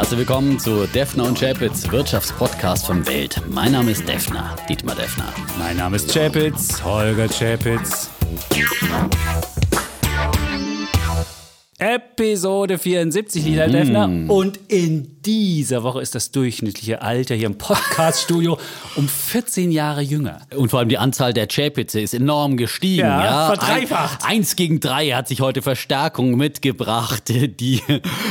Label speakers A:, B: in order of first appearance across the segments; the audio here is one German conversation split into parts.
A: Herzlich willkommen zu Defner und Chapitz, Wirtschaftspodcast von Welt. Mein Name ist Defner, Dietmar Defner.
B: Mein Name ist Chapitz, Holger Chapitz. Episode 74, Lila
A: Mm.
B: Defner. Und in dieser Woche ist das durchschnittliche Alter hier im Podcaststudio um 14 Jahre jünger.
A: Und vor allem die Anzahl der Chapitze ist enorm gestiegen.
B: Ja,
A: Ja,
B: verdreifacht.
A: Ein, eins gegen drei hat sich heute Verstärkung mitgebracht. Die,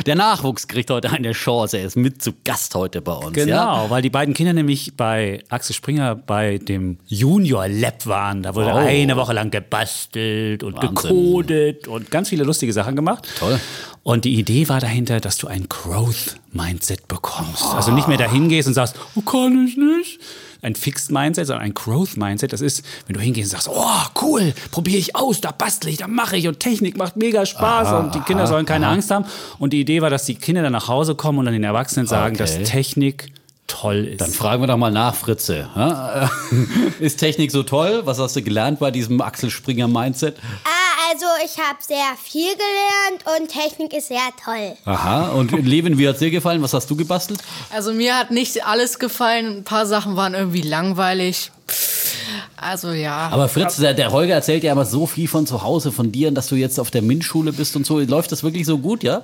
A: der Nachwuchs kriegt heute eine Chance. Er ist mit zu Gast heute bei uns.
B: Genau,
A: Ja?
B: weil die beiden Kinder nämlich bei Axel Springer bei dem Junior Lab waren. Da wurde
A: Oh.
B: eine Woche lang gebastelt und
A: Wahnsinn.
B: gecodet und ganz viele lustige Sachen gemacht.
A: Toll.
B: Und die Idee war dahinter, dass du ein Growth-Mindset bekommst. Also nicht mehr dahin gehst und sagst, oh, kann ich nicht. Ein Fixed Mindset, sondern ein Growth Mindset. Das ist, wenn du hingehst und sagst, oh, cool, probiere ich aus, da bastle ich, da mache ich und Technik macht mega Spaß und die Kinder sollen keine Angst haben. Und die Idee war, dass die Kinder dann nach Hause kommen und dann den Erwachsenen sagen,
A: Okay.
B: dass Technik toll ist.
A: Dann fragen wir doch mal nach, Fritze. Ist Technik so toll? Was hast du gelernt bei diesem Axel Springer Mindset?
C: Ah, also ich habe sehr viel gelernt und Technik ist sehr toll.
A: Aha. Und Levin, wie hat's dir gefallen? Was hast du gebastelt?
D: Also mir hat nicht alles gefallen. Ein paar Sachen waren irgendwie langweilig. Also ja.
A: Aber Fritz, der, der Holger erzählt ja immer so viel von zu Hause, von dir und dass du jetzt auf der MINT-Schule bist und so. Läuft das wirklich so gut, ja?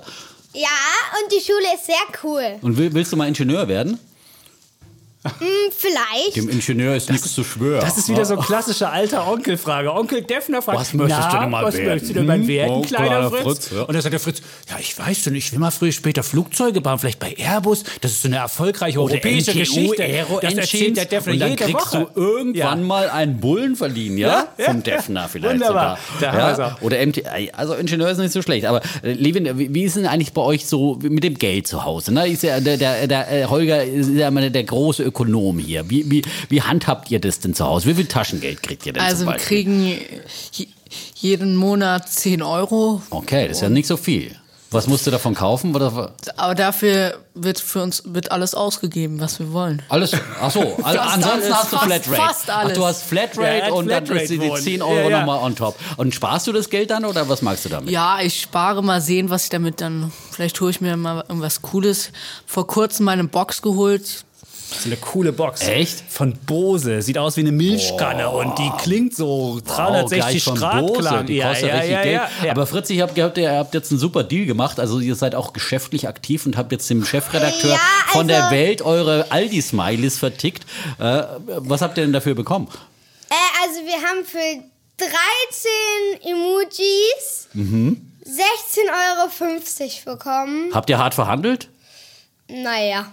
C: Ja, und die Schule ist sehr cool.
A: Und will, willst du mal Ingenieur werden?
C: Hm, vielleicht.
A: Dem Ingenieur ist nichts zu schwören.
B: Das ist wieder so klassische alter Onkelfrage. Onkel Defner fragt,
A: Was möchtest
B: na,
A: du denn mal
B: was
A: werden?
B: möchtest du denn mal
A: Hm?
B: werden,
A: Oh,
B: kleiner
A: kleiner
B: Fritz?
A: Fritz, ja.
B: Und dann sagt der Fritz, ja, ich weiß schon, ich will mal früher später Flugzeuge bauen, vielleicht bei Airbus. Das ist so eine erfolgreiche europäische
A: NTU
B: Geschichte.
A: Aero
B: das erzählt der Defner
A: und dann
B: jede
A: kriegst
B: Woche.
A: du irgendwann
B: Ja.
A: mal einen Bullen verliehen, ja?
B: Ja.
A: Vom Defner vielleicht
B: Wunderbar. Da
A: sogar. Oder MT, also Ingenieur ist nicht so schlecht. Aber äh, Levin, wie wie ist denn eigentlich bei euch so mit dem Geld zu Hause? Ne? Ist ja, der, der, der äh, Holger ist ja immer der große Ökonom hier. Wie, wie, wie handhabt ihr das denn zu Hause? Wie viel Taschengeld kriegt ihr denn
D: also
A: zum
D: wir
A: Beispiel?
D: kriegen je- jeden Monat 10 Euro.
A: Okay, das ist ja nicht so viel. Was musst du davon kaufen? Oder
D: Aber dafür wird für uns wird alles ausgegeben, was wir wollen.
A: alles? Ach so, also ansonsten
D: alles,
A: hast du
D: fast-
A: Flatrate.
D: fast
A: Ach,
D: alles.
A: du hast Flatrate
B: Ja,
A: und dann
B: Flatrate
A: ist die, die
B: wohnen.
A: 10 Euro
B: Ja, ja.
A: nochmal on top. Und sparst du das Geld dann oder was magst du damit?
D: Ja, ich spare mal sehen, was ich damit dann. Vielleicht hole ich mir mal irgendwas Cooles. Vor kurzem meine Box geholt.
B: Das ist eine coole Box.
A: Echt?
B: Von Bose. Sieht aus wie eine Milchkanne und die klingt so 360
A: von
B: Grad
A: Bose,
B: klang.
A: Die kostet richtig Geld.
B: ja.
A: Aber Fritz, ich habe gehört, ihr habt jetzt einen super Deal gemacht. Also ihr seid auch geschäftlich aktiv und habt jetzt dem Chefredakteur
C: Ja,
A: von der
C: also-
A: Welt eure Aldi-Smileys vertickt. Äh, was habt ihr denn dafür bekommen?
C: Äh, also wir haben für 13 Emojis 16,50 Euro bekommen.
A: Habt ihr hart verhandelt?
C: Naja.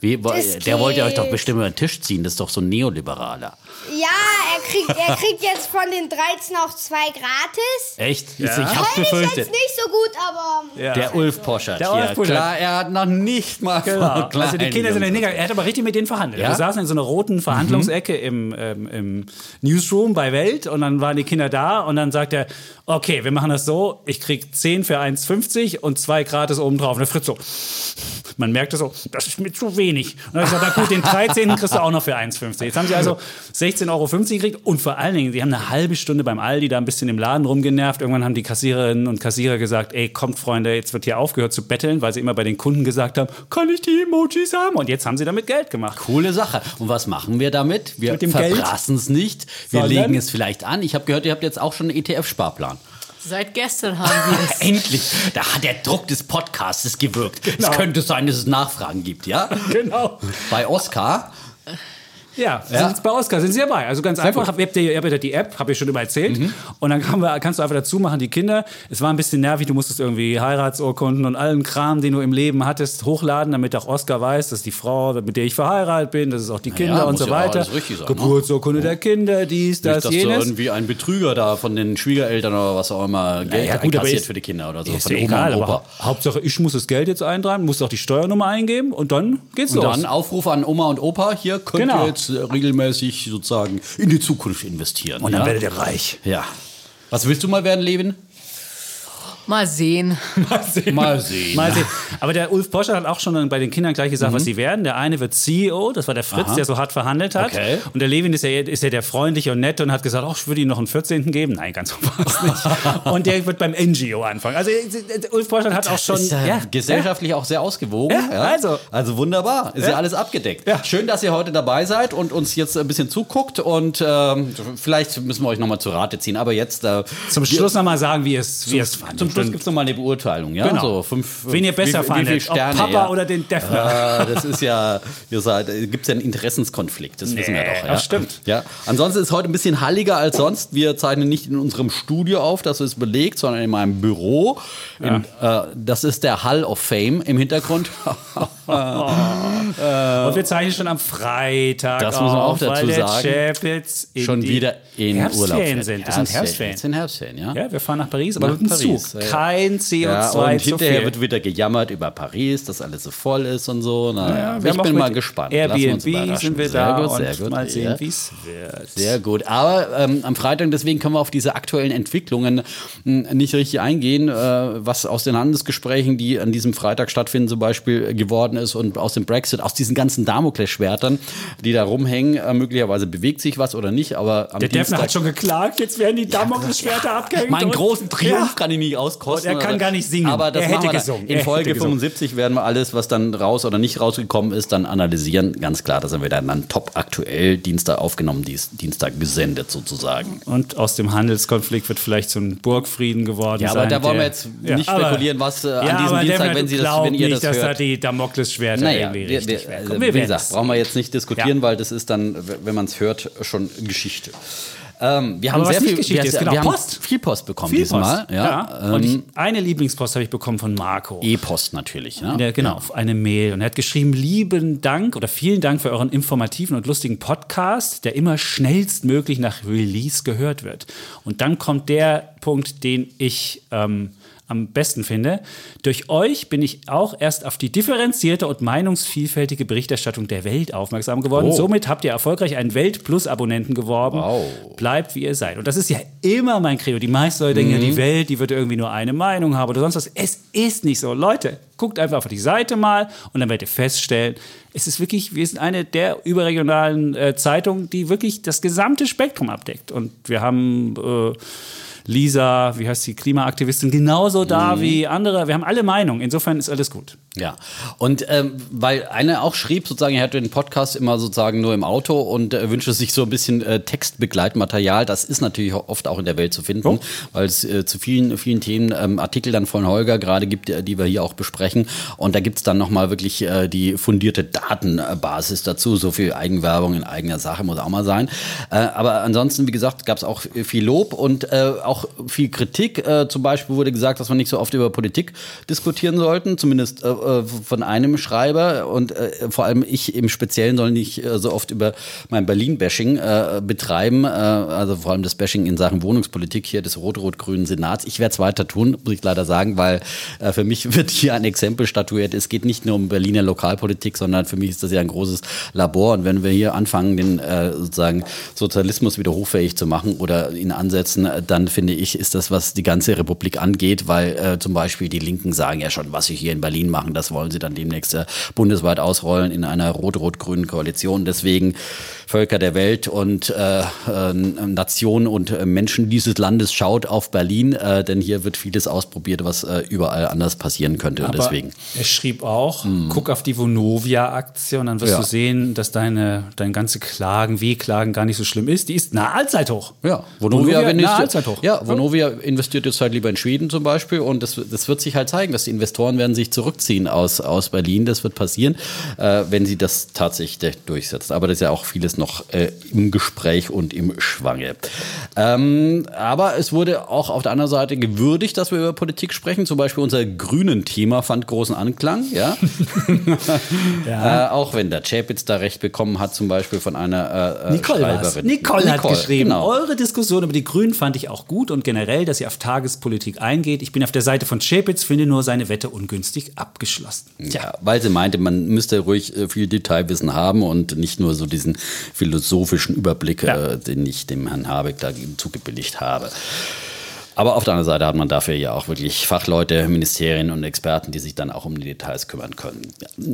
A: Wie, der wollte euch doch bestimmt über den Tisch ziehen. Das ist doch so ein Neoliberaler.
C: Ja, er kriegt, er kriegt jetzt von den 13 auch zwei gratis.
A: Echt? Ich, ich
B: Ja.
A: hab's
C: ich
A: befürchtet.
C: jetzt nicht so gut, aber
B: Ja.
A: Der Ulf Poschert
B: Der. Ulf Poschert.
A: Klar, er hat noch nicht mal
B: Genau. Also die Kinder sind in der Er hat aber richtig mit denen verhandelt.
A: Ja?
B: Wir saßen in so einer roten Verhandlungsecke im, ähm, im Newsroom bei Welt und dann waren die Kinder da und dann sagt er, okay, wir machen das so, ich krieg 10 für 1,50 und zwei gratis obendrauf. Und der Fritz so, man merkt das so, das ist mir zu wenig. Und dann hat er gesagt, na gut, den 13. kriegst du auch noch für 1,50. Jetzt haben sie also 16,50 Euro gekriegt und vor allen Dingen, sie haben eine halbe Stunde beim Aldi da ein bisschen im Laden rumgenervt. Irgendwann haben die Kassiererinnen und Kassierer gesagt, ey, kommt Freunde, jetzt wird hier aufgehört zu betteln, weil sie immer bei den Kunden gesagt haben, kann ich die Emojis haben? Und jetzt haben sie damit Geld gemacht.
A: Coole Sache. Und was machen wir damit? Wir verbrassen es nicht. Wir
B: Sondern?
A: legen es vielleicht an. Ich habe gehört, ihr habt jetzt auch schon einen ETF-Sparplan.
D: Seit gestern haben wir es.
A: Endlich! Da hat der Druck des Podcastes gewirkt. Es könnte sein, dass es Nachfragen gibt, ja?
B: Genau.
A: Bei Oscar.
B: Ja,
A: Ja.
B: Sind bei Oscar sind sie dabei. Also ganz einfach,
A: gut.
B: ihr habt ja ja die App, habe ich schon immer erzählt. Und dann kann kannst du einfach dazu machen, die Kinder. Es war ein bisschen nervig, du musstest irgendwie Heiratsurkunden und allen Kram, den du im Leben hattest, hochladen, damit auch Oscar weiß, dass die Frau, mit der ich verheiratet bin, das ist auch die Kinder
A: ja,
B: und so
A: ja
B: weiter.
A: sein, ne?
B: Geburtsurkunde der Kinder, dies, das,
A: Nicht, dass du
B: jenes.
A: irgendwie ein Betrüger da von den Schwiegereltern oder was auch immer Geld
B: Ja, gut, aber ist-
A: für die Kinder oder so.
B: Ist
A: von
B: ja
A: Oma
B: egal,
A: und
B: aber Hauptsache ich muss das Geld jetzt eintragen, muss auch die Steuernummer eingeben und dann geht's
A: Und
B: los.
A: dann Aufruf an Oma und Opa, hier könnt
B: Genau.
A: ihr jetzt regelmäßig sozusagen in die Zukunft investieren.
B: und dann
A: ja?
B: werdet ihr reich.
A: Ja. Was willst du mal werden, Levin?
D: Mal sehen.
B: Mal sehen.
A: Mal sehen.
B: Mal sehen. Aber der Ulf Poschert hat auch schon bei den Kindern gleich gesagt,
A: Mhm.
B: was sie werden. Der eine wird CEO, das war der Fritz, der so hart verhandelt hat.
A: Okay.
B: Und der Levin ist ja, ist ja der freundliche und nette und hat gesagt, ach, ich würde ihm noch einen 14. geben. Nein, ganz so war es nicht. und der wird beim NGO anfangen. Also äh, Ulf Poschert hat auch schon...
A: ist ja, gesellschaftlich auch sehr ausgewogen.
B: Ja, also.
A: also wunderbar. Ist ja, alles abgedeckt.
B: Ja.
A: Schön, dass ihr heute dabei seid und uns jetzt ein bisschen zuguckt. Und ähm, vielleicht müssen wir euch nochmal zu Rate ziehen. Aber jetzt. Äh,
B: Zum Schluss noch mal sagen, wie es, wie es fandet.
A: Zum Schluss gibt es nochmal eine Beurteilung. Ja?
B: Genau.
A: So fünf,
B: Wen ihr besser
A: wie,
B: fandet,
A: wie Sterne,
B: Papa
A: ja.
B: oder den Defner.
A: Äh, das ist ja, ihr seid, gibt es ja einen Interessenskonflikt, das wissen wir
B: Nee,
A: doch. Ja?
B: das stimmt.
A: Ja. Ansonsten ist es heute ein bisschen halliger als sonst. Wir zeichnen nicht in unserem Studio auf, das ist belegt, sondern in meinem Büro. In, äh, das ist der Hall of Fame im Hintergrund.
B: und wir zeichnen schon am Freitag
A: Das muss man auch dazu sagen. Schon wieder in Urlaub.
B: Sind. Das sind Herbstferien.
A: Das sind Herbstferien, ja.
B: Ja, wir fahren nach Paris, aber mit dem
A: Paris,
B: Zug.
A: ja.
B: Kein CO2
A: Ja, und
B: zu
A: hinterher
B: viel.
A: wird wieder gejammert über Paris, dass alles so voll ist und so. Na,
B: ja, wir
A: ich bin mal gespannt.
B: Airbnb sind wir
A: sehr
B: da
A: gut, sehr gut.
B: mal sehen,
A: ja.
B: wie es wird.
A: Sehr gut. Aber ähm, am Freitag, deswegen können wir auf diese aktuellen Entwicklungen mh, nicht richtig eingehen, äh, was aus den Handelsgesprächen, die an diesem Freitag stattfinden, zum Beispiel geworden ist und aus dem Brexit, aus diesen ganzen Damoklesschwertern, die da rumhängen. Äh, möglicherweise bewegt sich was oder nicht, aber am
B: Der Defner
A: Dienstag
B: hat schon geklagt, jetzt werden die Damoklesschwerter abgehängt.
A: Meinen großen Triumph
B: Ja.
A: kann ich nicht auskosten.
B: Und er kann gar nicht singen.
A: Aber das
B: Er hätte gesungen.
A: In Folge
B: hätte gesungen.
A: 75 werden wir alles, was dann raus oder nicht rausgekommen ist, dann analysieren. Ganz klar, das haben wir dann, dann top aktuell Dienstag aufgenommen, Dienstag gesendet sozusagen.
B: Und aus dem Handelskonflikt wird vielleicht so ein Burgfrieden geworden
A: Ja, aber
B: sein.
A: da wollen wir jetzt
B: Ja,
A: nicht
B: aber-
A: spekulieren, was äh, an
B: ja,
A: diesem
B: aber
A: Dienstag, wenn, Sie das, wenn ihr
B: nicht,
A: das
B: dass da die Damoklesschwerter
A: Naja,
B: irgendwie
A: wir,
B: richtig
A: wir,
B: Komm, wir
A: wie gesagt,
B: es.
A: brauchen wir jetzt nicht diskutieren,
B: Ja.
A: weil das ist dann, wenn man es hört, schon Geschichte. Ähm, wir haben sehr viel,
B: Geschichte
A: wir,
B: ist, genau,
A: wir haben
B: Post.
A: viel Post bekommen
B: Viel
A: diesmal.
B: Post.
A: Ja,
B: Und ich,
A: ähm,
B: eine Lieblingspost habe ich bekommen von Marco.
A: E-Post natürlich. Ne?
B: Der, genau, auf eine Mail. Und er hat geschrieben, lieben Dank oder vielen Dank für euren informativen und lustigen Podcast, der immer schnellstmöglich nach Release gehört wird. Und dann kommt der Punkt, den ich ähm, am besten finde. Durch euch bin ich auch erst auf die differenzierte und meinungsvielfältige Berichterstattung der Welt aufmerksam geworden.
A: Oh.
B: Somit habt ihr erfolgreich einen Welt-Plus-Abonnenten geworben.
A: Wow.
B: Bleibt, wie ihr seid. Und das ist ja immer mein Credo. Die meisten Leute denken ja, die Welt, die wird irgendwie nur eine Meinung haben oder sonst was. Es ist nicht so. Leute, guckt einfach auf die Seite mal und dann werdet ihr feststellen, es ist wirklich, wir sind eine der überregionalen äh, Zeitungen, die wirklich das gesamte Spektrum abdeckt. Und wir haben äh, Lisa, wie heißt die Klimaaktivistin, genauso da wie andere. Wir haben alle Meinungen. Insofern ist alles gut.
A: Ja, und ähm, weil einer auch schrieb, sozusagen, er hört den Podcast immer sozusagen nur im Auto und äh, wünschte sich so ein bisschen äh, Textbegleitmaterial. Das ist natürlich oft auch in der Welt zu finden,
B: Oh.
A: weil es äh, zu vielen, vielen Themen ähm, Artikel dann von Holger gerade gibt, äh, die wir hier auch besprechen. Und da gibt's dann nochmal wirklich äh, die fundierte Datenbasis dazu. So viel Eigenwerbung in eigener Sache muss auch mal sein. Äh, aber ansonsten, wie gesagt, gab's auch viel Lob und äh, auch viel Kritik. Äh, zum Beispiel wurde gesagt, dass wir nicht so oft über Politik diskutieren sollten, zumindest äh, äh, von einem Schreiber. Und äh, vor allem ich im Speziellen soll nicht äh, so oft über mein Berlin-Bashing äh, betreiben. Also vor allem das Bashing in Sachen Wohnungspolitik hier des rot-rot-grünen Senats. Ich werde es weiter tun, muss ich leider sagen, weil für mich wird hier ein Exempel statuiert. Es geht nicht nur um Berliner Lokalpolitik, sondern für mich ist das ja ein großes Labor. Und wenn wir hier anfangen, den sozusagen Sozialismus wieder hochfähig zu machen oder ihn ansetzen, dann finde ich, ist das, was die ganze Republik angeht, weil äh, zum Beispiel die Linken sagen ja schon, was sie hier in Berlin machen, das wollen sie dann demnächst äh, bundesweit ausrollen in einer rot-rot-grünen Koalition. Deswegen Völker der Welt und äh, äh, Nationen und äh, Menschen dieses Landes schaut auf Berlin, äh, denn hier wird vieles ausprobiert, was äh, überall anders passieren könnte. und deswegen.
B: er schrieb auch, guck auf die Vonovia-Aktie und dann wirst
A: Ja.
B: du sehen, dass deine, dein ganze Klagen, Wehklagen gar nicht so schlimm ist. Die ist nahe Allzeithoch.
A: Ja, Vonovia,
B: Vonovia,
A: wenn ich-
B: Allzeithoch.
A: ja, Vonovia investiert jetzt halt lieber in Schweden zum Beispiel und das, das wird sich halt zeigen, dass die Investoren werden sich zurückziehen aus, aus Berlin. Das wird passieren, äh, wenn sie das tatsächlich durchsetzen. Aber das ist ja auch vieles noch äh, im Gespräch und im Schwange. Ähm, aber es wurde auch auf der anderen Seite gewürdigt, dass wir über Politik sprechen. Zum Beispiel unser Grünen-Thema fand großen Anklang. Ja? Äh, auch wenn der Chapitz da recht bekommen hat, zum Beispiel von einer äh,
B: Nicole, war's.
A: Schreiberin.
B: Nicole, hat geschrieben,
A: genau.
B: eure Diskussion über die Grünen fand ich auch gut und generell, dass ihr auf Tagespolitik eingeht. Ich bin auf der Seite von Schäpitz, finde nur seine Wette ungünstig abgeschlossen.
A: Ja, weil sie meinte, man müsste ruhig äh, viel Detailwissen haben und nicht nur so diesen philosophischen Überblick,
B: Ja.
A: äh, den ich dem Herrn Habeck da zugebilligt habe. Aber auf der anderen Seite hat man dafür ja auch wirklich Fachleute, Ministerien und Experten, die sich dann auch um die Details kümmern können.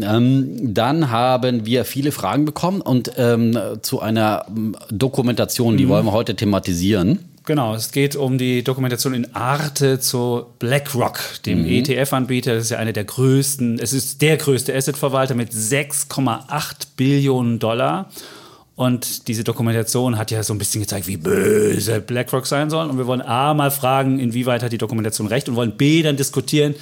A: Ähm, dann haben wir viele Fragen bekommen und ähm, zu einer ähm, Dokumentation, die wollen wir heute thematisieren.
B: Genau, es geht um die Dokumentation in Arte zu BlackRock, dem ETF-Anbieter. Das ist ja einer der größten, es ist der größte Asset-Verwalter mit 6,8 Billionen Dollar. Und diese Dokumentation hat ja so ein bisschen gezeigt, wie böse BlackRock sein soll. Und wir wollen A mal fragen, inwieweit hat die Dokumentation recht und wollen B dann diskutieren,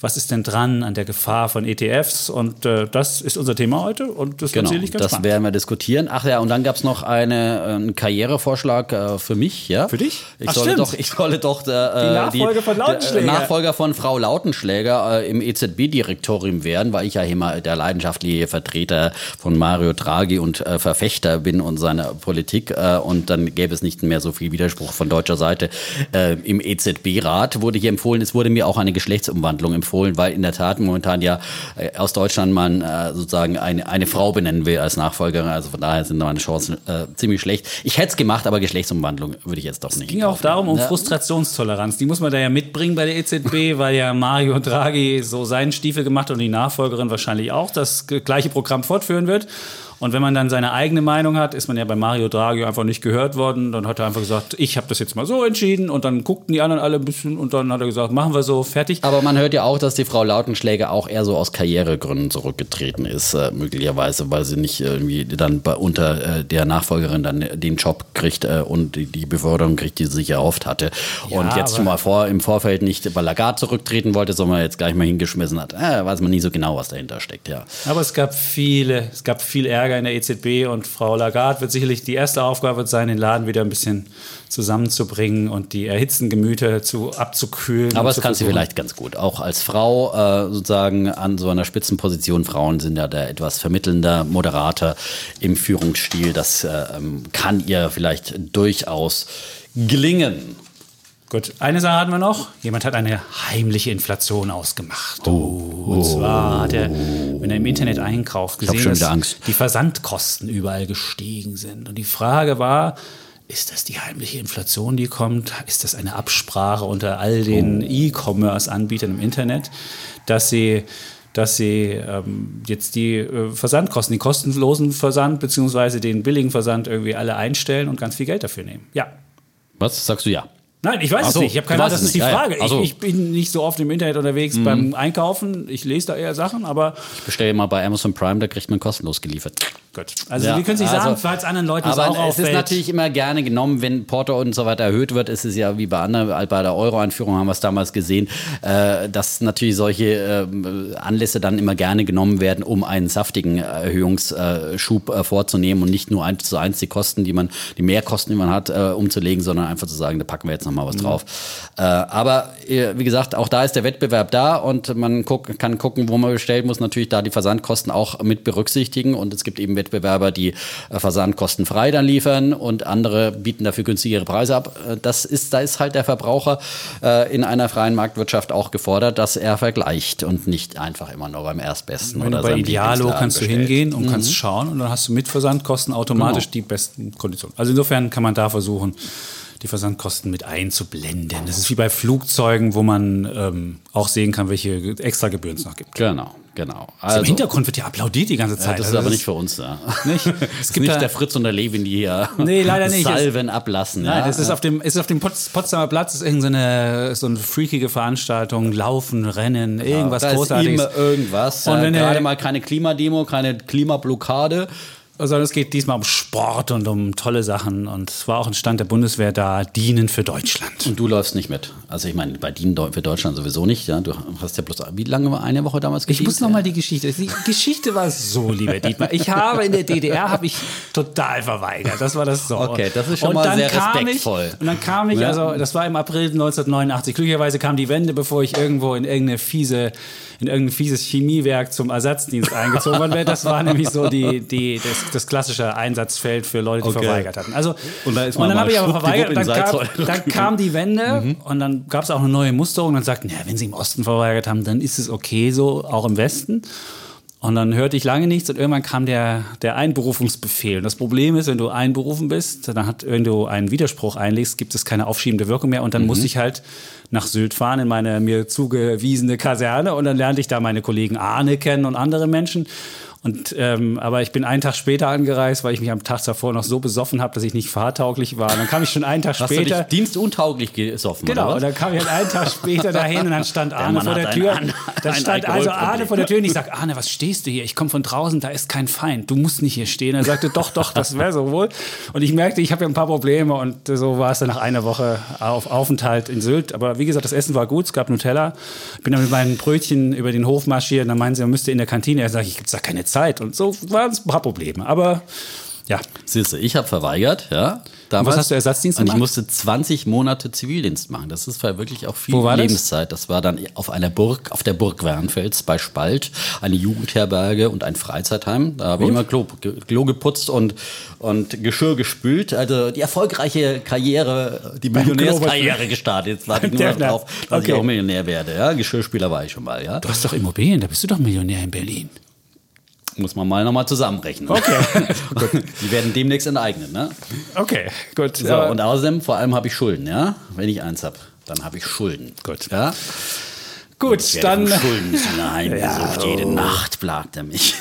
B: was ist denn dran an der Gefahr von ETFs? Und äh, das ist unser Thema heute und das
A: Genau,
B: ganz
A: das
B: spannend.
A: werden wir diskutieren. Ach ja, und dann gab es noch eine, einen Karrierevorschlag äh, für mich, ja?
B: Für dich?
A: Ich
B: Ach,
A: solle
B: stimmt.
A: doch, ich solle doch der, äh,
B: Die Nachfolger von Lautenschläger.
A: Der Nachfolger von Frau Lautenschläger äh, im EZB-Direktorium werden, weil ich ja hier mal der leidenschaftliche Vertreter von Mario Draghi und äh, Verfechter bin und seiner Politik. Äh, und dann gäbe es nicht mehr so viel Widerspruch von deutscher Seite. Äh, Im EZB-Rat wurde hier empfohlen, es wurde mir auch eine Geschlechtsumwandlung empfohlen, weil in der Tat momentan ja äh, aus Deutschland man äh, sozusagen eine, eine Frau benennen will als Nachfolgerin. Also von daher sind meine Chancen äh, ziemlich schlecht. Ich hätte es gemacht, aber Geschlechtsumwandlung würde ich jetzt doch nicht.
B: ging auch
A: kaufen.
B: darum, um
A: Ja.
B: Frustrationstoleranz. Die muss man da ja mitbringen bei der EZB, weil ja Mario Draghi so seinen Stiefel gemacht hat und die Nachfolgerin wahrscheinlich auch das gleiche Programm fortführen wird. Und wenn man dann seine eigene Meinung hat, ist man ja bei Mario Draghi einfach nicht gehört worden. Dann hat er einfach gesagt, ich habe das jetzt mal so entschieden. Und dann guckten die anderen alle ein bisschen und dann hat er gesagt, machen wir so, fertig.
A: Aber man hört ja auch, dass die Frau Lautenschläger auch eher so aus Karrieregründen zurückgetreten ist, äh, möglicherweise, weil sie nicht irgendwie dann bei, unter äh, der Nachfolgerin dann den Job kriegt äh, und die, die Beförderung kriegt, die sie sich erhofft hatte. und jetzt schon mal vor, im Vorfeld nicht bei Lagarde zurücktreten wollte, sondern jetzt gleich mal hingeschmissen hat. Äh, weiß man nie so genau, was dahinter steckt, ja.
B: Aber es gab viele, es gab viel Ärger in der EZB und Frau Lagarde wird sicherlich die erste Aufgabe sein, den Laden wieder ein bisschen zusammenzubringen und die erhitzten Gemüter zu abzukühlen.
A: Aber
B: zu
A: kann sie vielleicht ganz gut. Auch als Frau äh, sozusagen an so einer Spitzenposition. Frauen sind ja der etwas vermittelnder Moderator im Führungsstil. Das äh, ähm, kann ihr vielleicht durchaus gelingen.
B: Gut, eine Sache hatten wir noch. Jemand hat eine heimliche Inflation ausgemacht. Oh, und zwar hat er, wenn er im Internet einkauft, gesehen, dass die Versandkosten überall gestiegen sind. Und die Frage war, ist das die heimliche Inflation, die kommt? Ist das eine Absprache unter all den E-Commerce-Anbietern im Internet, dass sie dass sie ähm, jetzt die äh, Versandkosten, die kostenlosen Versand beziehungsweise den billigen Versand irgendwie alle einstellen und ganz viel Geld dafür nehmen. Ja,
A: Was sagst du ja?
B: Nein, ich weiß
A: Ach
B: es
A: so,
B: nicht. Ich habe keine Ahnung, das
A: es
B: ist die.
A: Ja, ja.
B: Frage.
A: Ach so. Mhm.
B: Ich, ich bin nicht so oft im Internet unterwegs beim Einkaufen. Ich lese da eher Sachen, aber
A: Ich bestelle mal bei Amazon Prime, da kriegt man kostenlos geliefert.
B: gut. Also
A: Ja,
B: wir können es nicht
A: also-
B: sagen, falls anderen Leuten es
A: Aber
B: auch
A: es ist
B: auffällt.
A: natürlich immer gerne genommen, wenn Porto und so weiter erhöht wird. Es ist ja wie bei anderen, bei der Euro-Einführung haben wir es damals gesehen, äh, dass natürlich solche ähm, Anlässe dann immer gerne genommen werden, um einen saftigen Erhöhungsschub äh, vorzunehmen und nicht nur eins zu eins die Kosten, die man, die Mehrkosten, die man hat, äh, umzulegen, sondern einfach zu sagen, da packen wir jetzt nochmal was drauf. Äh, aber äh, wie gesagt, auch da ist der Wettbewerb da und man guck, kann gucken, wo man bestellt, muss natürlich da die Versandkosten auch mit berücksichtigen und es gibt eben Wettbewerber, die äh, versandkostenfrei dann liefern und andere bieten dafür günstigere Preise ab. Äh, Das ist, da ist halt der Verbraucher äh, in einer freien Marktwirtschaft auch gefordert, dass er vergleicht und nicht einfach immer nur beim Erstbesten
B: Wenn
A: oder
B: du bei Idealo kannst du
A: bestellt.
B: hingehen und kannst schauen und dann hast du mit Versandkosten automatisch
A: Genau.
B: die besten Konditionen. Also insofern kann man da versuchen, die Versandkosten mit einzublenden. Das ist wie bei Flugzeugen, wo man ähm, auch sehen kann, welche extra Gebühren es noch gibt.
A: Genau, genau.
B: Im
A: Also,
B: Hintergrund wird ja applaudiert die ganze
A: ja,
B: Zeit.
A: das ist
B: Also
A: aber nicht für uns da.
B: Nicht?
A: Es
B: Es
A: gibt nicht
B: da-
A: der Fritz und der Levin, die hier
B: Nee, leider nicht.
A: Salven ablassen.
B: Nein,
A: ja.
B: das ist auf dem, ist auf dem Pots- Potsdamer Platz, ist irgendeine so eine freakige Veranstaltung, Laufen, Rennen, irgendwas
A: da
B: Großartiges.
A: ist immer irgendwas.
B: Und wenn er-
A: gerade mal keine Klimademo, keine Klimablockade.
B: Sondern es geht diesmal um Sport und um tolle Sachen. Und es war auch ein Stand der Bundeswehr da, Dienen für Deutschland.
A: Und du läufst nicht mit. Also ich meine, bei Dienen für Deutschland sowieso nicht. Ja? Du hast ja bloß, wie lange war eine Woche damals
B: Ich
A: gedient?
B: muss noch mal die Geschichte. Die Geschichte war so, lieber Dietmar. Ich habe in der DDR habe ich total verweigert. Das war das so.
A: Okay, das ist schon
B: und
A: mal sehr respektvoll.
B: Ich, und dann kam ich, also das war im April 1989. Glücklicherweise kam die Wende, bevor ich irgendwo in irgendeine fiese, in irgendein fieses Chemiewerk zum Ersatzdienst eingezogen worden wäre. Das war nämlich so die, die, das, das klassische Einsatzfeld für Leute, die
A: Okay.
B: verweigert hatten. Also
A: Und da man
B: dann habe ich aber verweigert. Dann kam, dann kam die Wende
A: Mhm.
B: und dann gab es auch eine neue Musterung. Und dann sagten, ja, wenn sie im Osten verweigert haben, dann ist es okay so, auch im Westen. Und dann hörte ich lange nichts und irgendwann kam der, der Einberufungsbefehl. Und das Problem ist, wenn du einberufen bist, dann hat, wenn du einen Widerspruch einlegst, gibt es keine aufschiebende Wirkung mehr. Und dann musste ich halt nach Sylt fahren in meine mir zugewiesene Kaserne. Und dann lernte ich da meine Kollegen Arne kennen und andere Menschen. Und ähm, aber ich bin einen Tag später angereist, weil ich mich am Tag davor noch so besoffen habe, dass ich nicht fahrtauglich war. Und dann kam ich schon einen Tag
A: Hast du
B: später.
A: dich dienstuntauglich gesoffen?
B: Genau, und dann kam ich halt einen Tag später dahin und dann stand Arne
A: Mann
B: vor der Tür.
A: Ein
B: stand also. Arne vor der Tür und ich sag, Arne, was stehst du hier? Ich komme von draußen, da ist kein Feind. Du musst nicht hier stehen. Er sagte, doch, doch, das wäre so wohl. Und ich merkte, ich habe ja ein paar Probleme und so war es dann nach einer Woche auf Aufenthalt in Sylt. Aber wie gesagt, das Essen war gut, es gab Nutella. Ich bin dann mit meinen Brötchen über den Hof marschiert dann meinen sie, man müsste in der Kantine. Er sagt, ich gibt's da keine Zeit. Und so waren es ein paar Probleme. Aber ja,
A: Siehst du, ich habe verweigert, ja. Damals.
B: was hast du Ersatzdienst
A: Und ich
B: gemacht?
A: musste 20 Monate Zivildienst machen. Das ist war wirklich auch viel
B: war das?
A: Lebenszeit. Das? war dann auf einer Burg, auf der Burg Wernfels bei Spalt, eine Jugendherberge und ein Freizeitheim. Da habe ich immer Klo, Klo geputzt und, und Geschirr gespült. Also die erfolgreiche Karriere, die Millionärskarriere gestartet. Jetzt warte ich nur drauf, dass ich
B: Okay.
A: auch Millionär werde. Ja, Geschirrspieler war ich schon mal, ja.
B: du hast doch Immobilien, da bist du doch Millionär in Berlin.
A: Muss man mal nochmal zusammenrechnen.
B: Okay.
A: Die werden demnächst enteignet, ne?
B: Okay, gut.
A: So, und außerdem, vor allem habe ich Schulden, ja? Wenn ich eins habe, dann habe ich Schulden.
B: Gut.
A: Ja?
B: gut, dann
A: Schulden Nein,
B: Ja,
A: so jede
B: oh.
A: Nacht plagt er mich.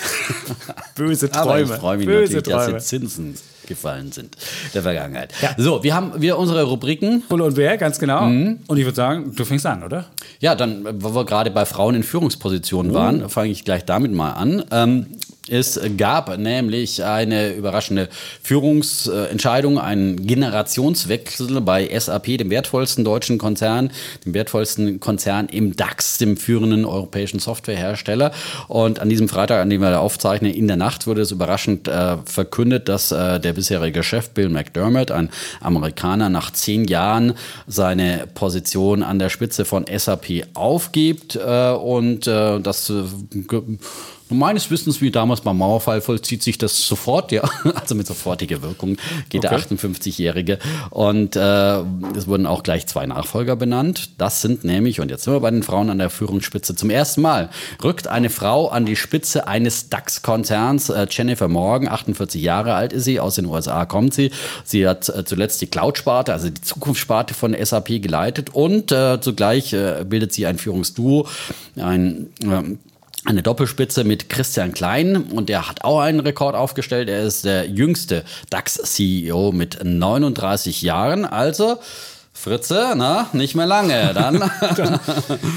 B: böse
A: Aber
B: Träume.
A: ich freue mich
B: böse
A: natürlich, dass
B: Träume.
A: jetzt Zinsen gefallen sind der Vergangenheit.
B: Ja.
A: So, wir haben wir unsere Rubriken.
B: Bulle und Bär, ganz genau.
A: Mhm.
B: Und ich würde sagen, du fängst an, oder?
A: Ja, dann, wo wir gerade bei Frauen in Führungspositionen waren, fange ich gleich damit mal an. Ähm, es gab nämlich eine überraschende Führungsentscheidung, einen Generationswechsel bei SAP, dem wertvollsten deutschen Konzern, dem wertvollsten Konzern im DAX, dem führenden europäischen Softwarehersteller. Und an diesem Freitag, an dem wir da aufzeichnen, in der Nacht wurde es überraschend äh, verkündet, dass äh, der bisherige Chef Bill McDermott, ein Amerikaner, nach zehn Jahren seine Position an der Spitze von SAP aufgibt äh, und äh, das äh, Meines Wissens, wie damals beim Mauerfall, vollzieht sich das sofort, ja, also mit sofortiger Wirkung geht der 58-Jährige. Und äh, es wurden auch gleich zwei Nachfolger benannt. Das sind nämlich, und jetzt sind wir bei den Frauen an der Führungsspitze, zum ersten Mal rückt eine Frau an die Spitze eines DAX-Konzerns. Äh, Jennifer Morgan, 48 Jahre alt ist sie, aus den USA kommt sie. Sie hat äh, zuletzt die Cloud-Sparte, also die Zukunftssparte von SAP geleitet und äh, zugleich äh, bildet sie ein Führungsduo, ein ähm, eine Doppelspitze mit Christian Klein und der hat auch einen Rekord aufgestellt. Er ist der jüngste DAX-CEO mit 39 Jahren. Also, Fritze, na, nicht mehr lange. Dann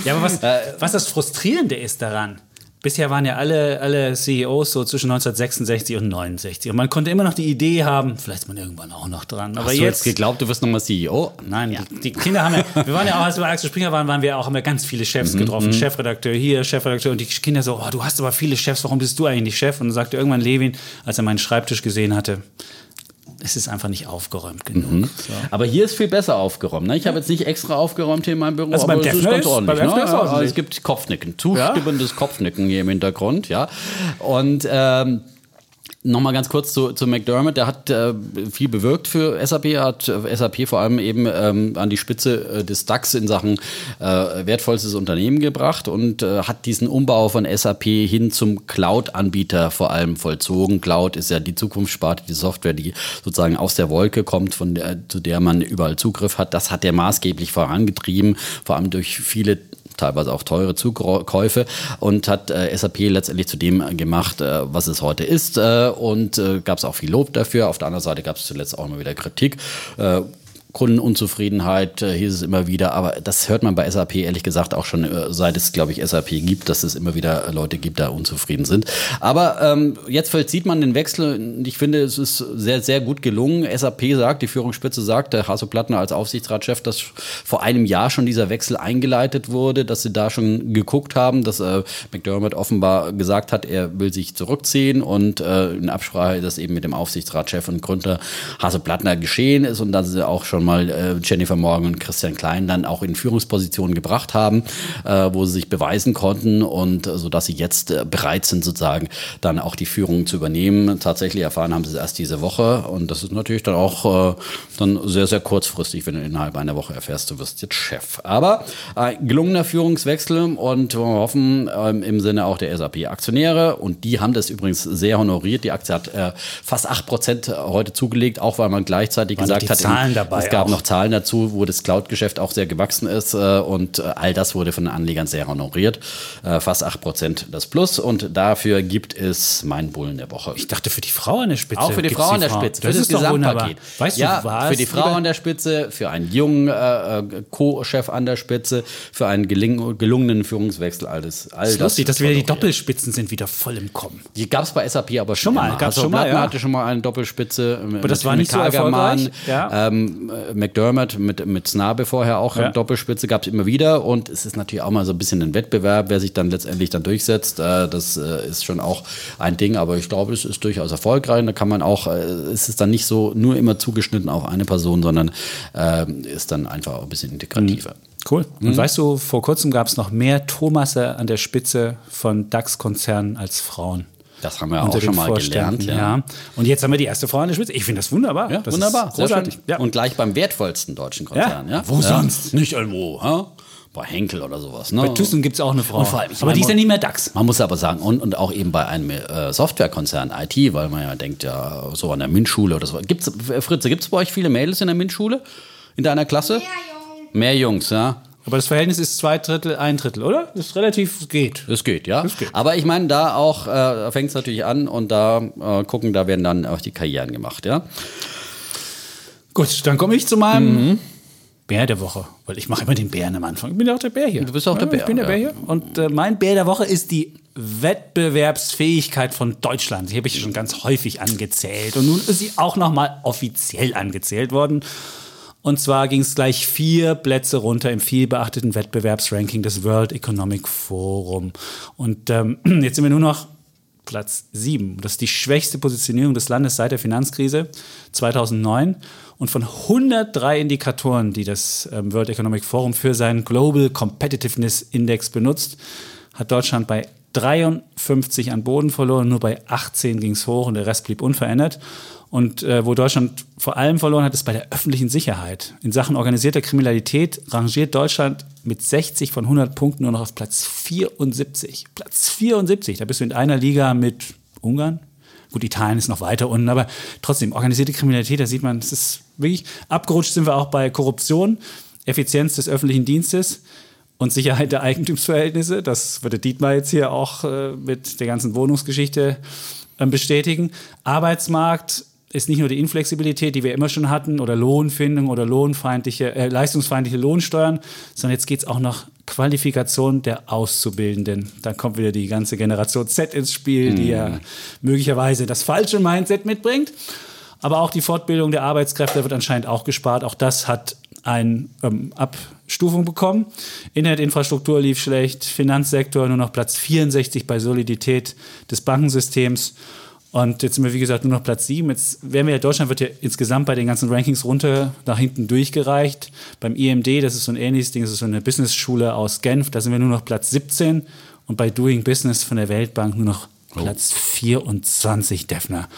B: Ja, aber was, was das Frustrierende ist daran, bisher waren ja alle, alle CEOs so zwischen 1966 und 69 und man konnte immer noch die Idee haben, vielleicht ist man irgendwann auch noch dran. Aber
A: hast du jetzt geglaubt, du wirst nochmal CEO?
B: Nein, die, die Kinder haben ja, wir waren ja auch, als wir bei Axel Springer waren, waren wir auch, haben wir ganz viele
A: Mhm,
B: Chefs getroffen. Chefredakteur hier, Chefredakteur und die Kinder so, oh, du hast aber viele Chefs, warum bist du eigentlich nicht Chef? Und dann sagte irgendwann Levin, als er meinen Schreibtisch gesehen hatte, es ist einfach nicht aufgeräumt genug.
A: Mhm.
B: So.
A: Aber hier ist viel besser aufgeräumt. Ne? Ich habe jetzt nicht extra aufgeräumt hier in meinem Büro,
B: Also
A: aber es ist ganz
B: ist-
A: ordentlich.
B: beim
A: Ne?
B: Ist
A: Ja,
B: ordentlich.
A: also es gibt Kopfnicken, zustimmendes Kopfnicken hier im Hintergrund. ja. Und ähm, Nochmal ganz kurz zu, zu McDermott. Der hat äh, viel bewirkt für SAP, Er hat äh, SAP vor allem eben ähm, an die Spitze äh, des DAX in Sachen äh, wertvollstes Unternehmen gebracht und äh, hat diesen Umbau von SAP hin zum Cloud-Anbieter vor allem vollzogen. Cloud ist ja die Zukunftssparte, die Software, die sozusagen aus der Wolke kommt, von der, zu der man überall Zugriff hat. Das hat er maßgeblich vorangetrieben, vor allem durch viele teilweise auch teure Zukäufe und hat äh, SAP letztendlich zu dem gemacht, äh, was es heute ist äh, und äh, gab es auch viel Lob dafür. Auf der anderen Seite gab es zuletzt auch immer wieder Kritik. Äh, Kundenunzufriedenheit äh, hieß es immer wieder, aber das hört man bei SAP ehrlich gesagt auch schon, äh, seit es, glaube ich, SAP gibt, dass es immer wieder Leute gibt, da unzufrieden sind. Aber ähm, jetzt vollzieht man den Wechsel ich finde, es ist sehr, sehr gut gelungen. SAP sagt, die Führungsspitze sagt, der Hasso Plattner als Aufsichtsratschef, dass vor einem Jahr schon dieser Wechsel eingeleitet wurde, dass sie da schon geguckt haben, dass äh, McDermott offenbar gesagt hat, er will sich zurückziehen und äh, in Absprache das eben mit dem Aufsichtsratschef und Gründer Hasso Plattner geschehen ist und dass sie auch schon schon mal äh, Jennifer Morgan und Christian Klein dann auch in Führungspositionen gebracht haben, äh, wo sie sich beweisen konnten und äh, sodass sie jetzt äh, bereit sind, sozusagen dann auch die Führung zu übernehmen. Tatsächlich erfahren haben sie es erst diese Woche und das ist natürlich dann auch äh, dann sehr, sehr kurzfristig, wenn du innerhalb einer Woche erfährst, du wirst jetzt Chef. Aber äh, gelungener Führungswechsel und wir hoffen ähm, im Sinne auch der SAP-Aktionäre und die haben das übrigens sehr honoriert. Die Aktie hat äh, fast 8% heute zugelegt, auch weil man gleichzeitig
B: Waren
A: gesagt hat,
B: Zahlen dabei
A: gab
B: auch.
A: noch Zahlen dazu, wo das Cloud-Geschäft auch sehr gewachsen ist äh, und äh, all das wurde von den Anlegern sehr honoriert. Äh, fast 8% das Plus und dafür gibt es mein Bullen der Woche.
B: Ich dachte für die Frau an der Spitze.
A: Auch für die Frau an der Spitze,
B: Das,
A: für
B: ist doch wunderbar. Weißt
A: ja,
B: du was?
A: für die Frau an der Spitze, für einen jungen äh, äh, Co-Chef an der Spitze, für einen gelungenen Führungswechsel, alles. All
B: Das ist lustig, dass wieder die. Doppelspitzen sind wieder voll im Kommen.
A: Die gab es bei SAP aber schon,
B: Schon mal, gab's
A: also
B: schon mal, ja.
A: hatte schon mal eine Doppelspitze. Aber
B: das war nicht so erfolgreich, ja.
A: Ähm, äh, McDermott mit, mit Snabe vorher auch
B: Ja.
A: Doppelspitze gab es immer wieder. Und es ist natürlich auch mal so ein bisschen ein Wettbewerb, wer sich dann letztendlich dann durchsetzt. Äh, das äh, ist schon auch ein Ding. Aber ich glaube, es ist durchaus erfolgreich. Und da kann man auch, äh, es ist dann nicht so nur immer zugeschnitten auf eine Person, sondern ist dann einfach auch ein bisschen integrativer.
B: Cool.
A: Mhm.
B: Und weißt du, vor kurzem gab es noch mehr Thomasse an der Spitze von DAX-Konzernen als Frauen.
A: Das haben wir auch schon mal gelernt.
B: ja. Und jetzt haben wir die erste Frau an der Spitze. Ich finde das wunderbar.
A: Ja,
B: das
A: wunderbar.
B: Ist großartig. Ja.
A: Und gleich beim wertvollsten deutschen Konzern. Ja?
B: Wo sonst?
A: Nicht irgendwo. Ja? Bei Henkel oder sowas. Ne?
B: Bei Thyssen gibt es auch eine Frau.
A: Und vor allem,
B: aber
A: meine,
B: die ist ja nicht mehr DAX.
A: Man muss aber sagen, und, und auch eben bei einem äh, Softwarekonzern IT, weil man ja denkt, ja, so an der MINT-Schule oder so. Gibt's, Fritze, gibt es bei euch viele Mädels in der MINT-Schule? In deiner Klasse?
C: Ja, Junge.
A: Mehr Jungs, ja.
B: Aber das Verhältnis ist zwei Drittel, ein Drittel, oder? Das ist relativ, geht.
A: Das geht, ja.
B: Das geht.
A: Aber ich meine, da auch äh, fängt es natürlich an und da äh, gucken, da werden dann auch die Karrieren gemacht, ja.
B: Gut, dann komme ich zu meinem
A: Mhm.
B: Bär der Woche. Weil ich mache immer den Bären am Anfang. Ich bin ja auch der Bär hier.
A: Du bist auch der
B: ja,
A: Bär,
B: Ich bin der
A: ja.
B: Bär hier. Und äh, mein Bär der Woche ist die Wettbewerbsfähigkeit von Deutschland. Die habe ich schon ganz häufig angezählt. Und nun ist sie auch noch mal offiziell angezählt worden. Und zwar ging es gleich vier Plätze runter im vielbeachteten Wettbewerbsranking des World Economic Forum. Und ähm, jetzt sind wir nur noch Platz 7. Das ist die schwächste Positionierung des Landes seit der Finanzkrise 2009. Und von 103 Indikatoren, die das ähm, World Economic Forum für seinen Global Competitiveness Index benutzt, hat Deutschland bei 53 an Boden verloren, nur bei 18 ging es hoch und der Rest blieb unverändert. Und äh, wo Deutschland vor allem verloren hat, ist bei der öffentlichen Sicherheit. In Sachen organisierter Kriminalität rangiert Deutschland mit 60 von 100 Punkten nur noch auf Platz 74. Platz 74, da bist du in einer Liga mit Ungarn. Gut, Italien ist noch weiter unten, aber trotzdem, organisierte Kriminalität, da sieht man, das ist wirklich, abgerutscht sind wir auch bei Korruption, Effizienz des öffentlichen Dienstes und Sicherheit der Eigentumsverhältnisse. Das würde Dietmar jetzt hier auch äh, mit der ganzen Wohnungsgeschichte ähm, bestätigen. Arbeitsmarkt ist nicht nur die Inflexibilität, die wir immer schon hatten, oder Lohnfindung oder lohnfeindliche, äh, leistungsfeindliche Lohnsteuern, sondern jetzt geht es auch noch Qualifikation der Auszubildenden. Da kommt wieder die ganze Generation Z ins Spiel, die ja möglicherweise das falsche Mindset mitbringt. Aber auch die Fortbildung der Arbeitskräfte wird anscheinend auch gespart. Auch das hat eine ähm, Abstufung bekommen. Internetinfrastruktur lief schlecht, Finanzsektor nur noch Platz 64 bei Solidität des Bankensystems. Und jetzt sind wir, wie gesagt, nur noch Platz 7. Jetzt werden wir ja, Deutschland wird ja insgesamt bei den ganzen Rankings runter nach hinten durchgereicht. Beim IMD, das ist so ein ähnliches Ding, das ist so eine Business-Schule aus Genf, da sind wir nur noch Platz 17. Und bei Doing Business von der Weltbank nur noch Platz 24, Defner.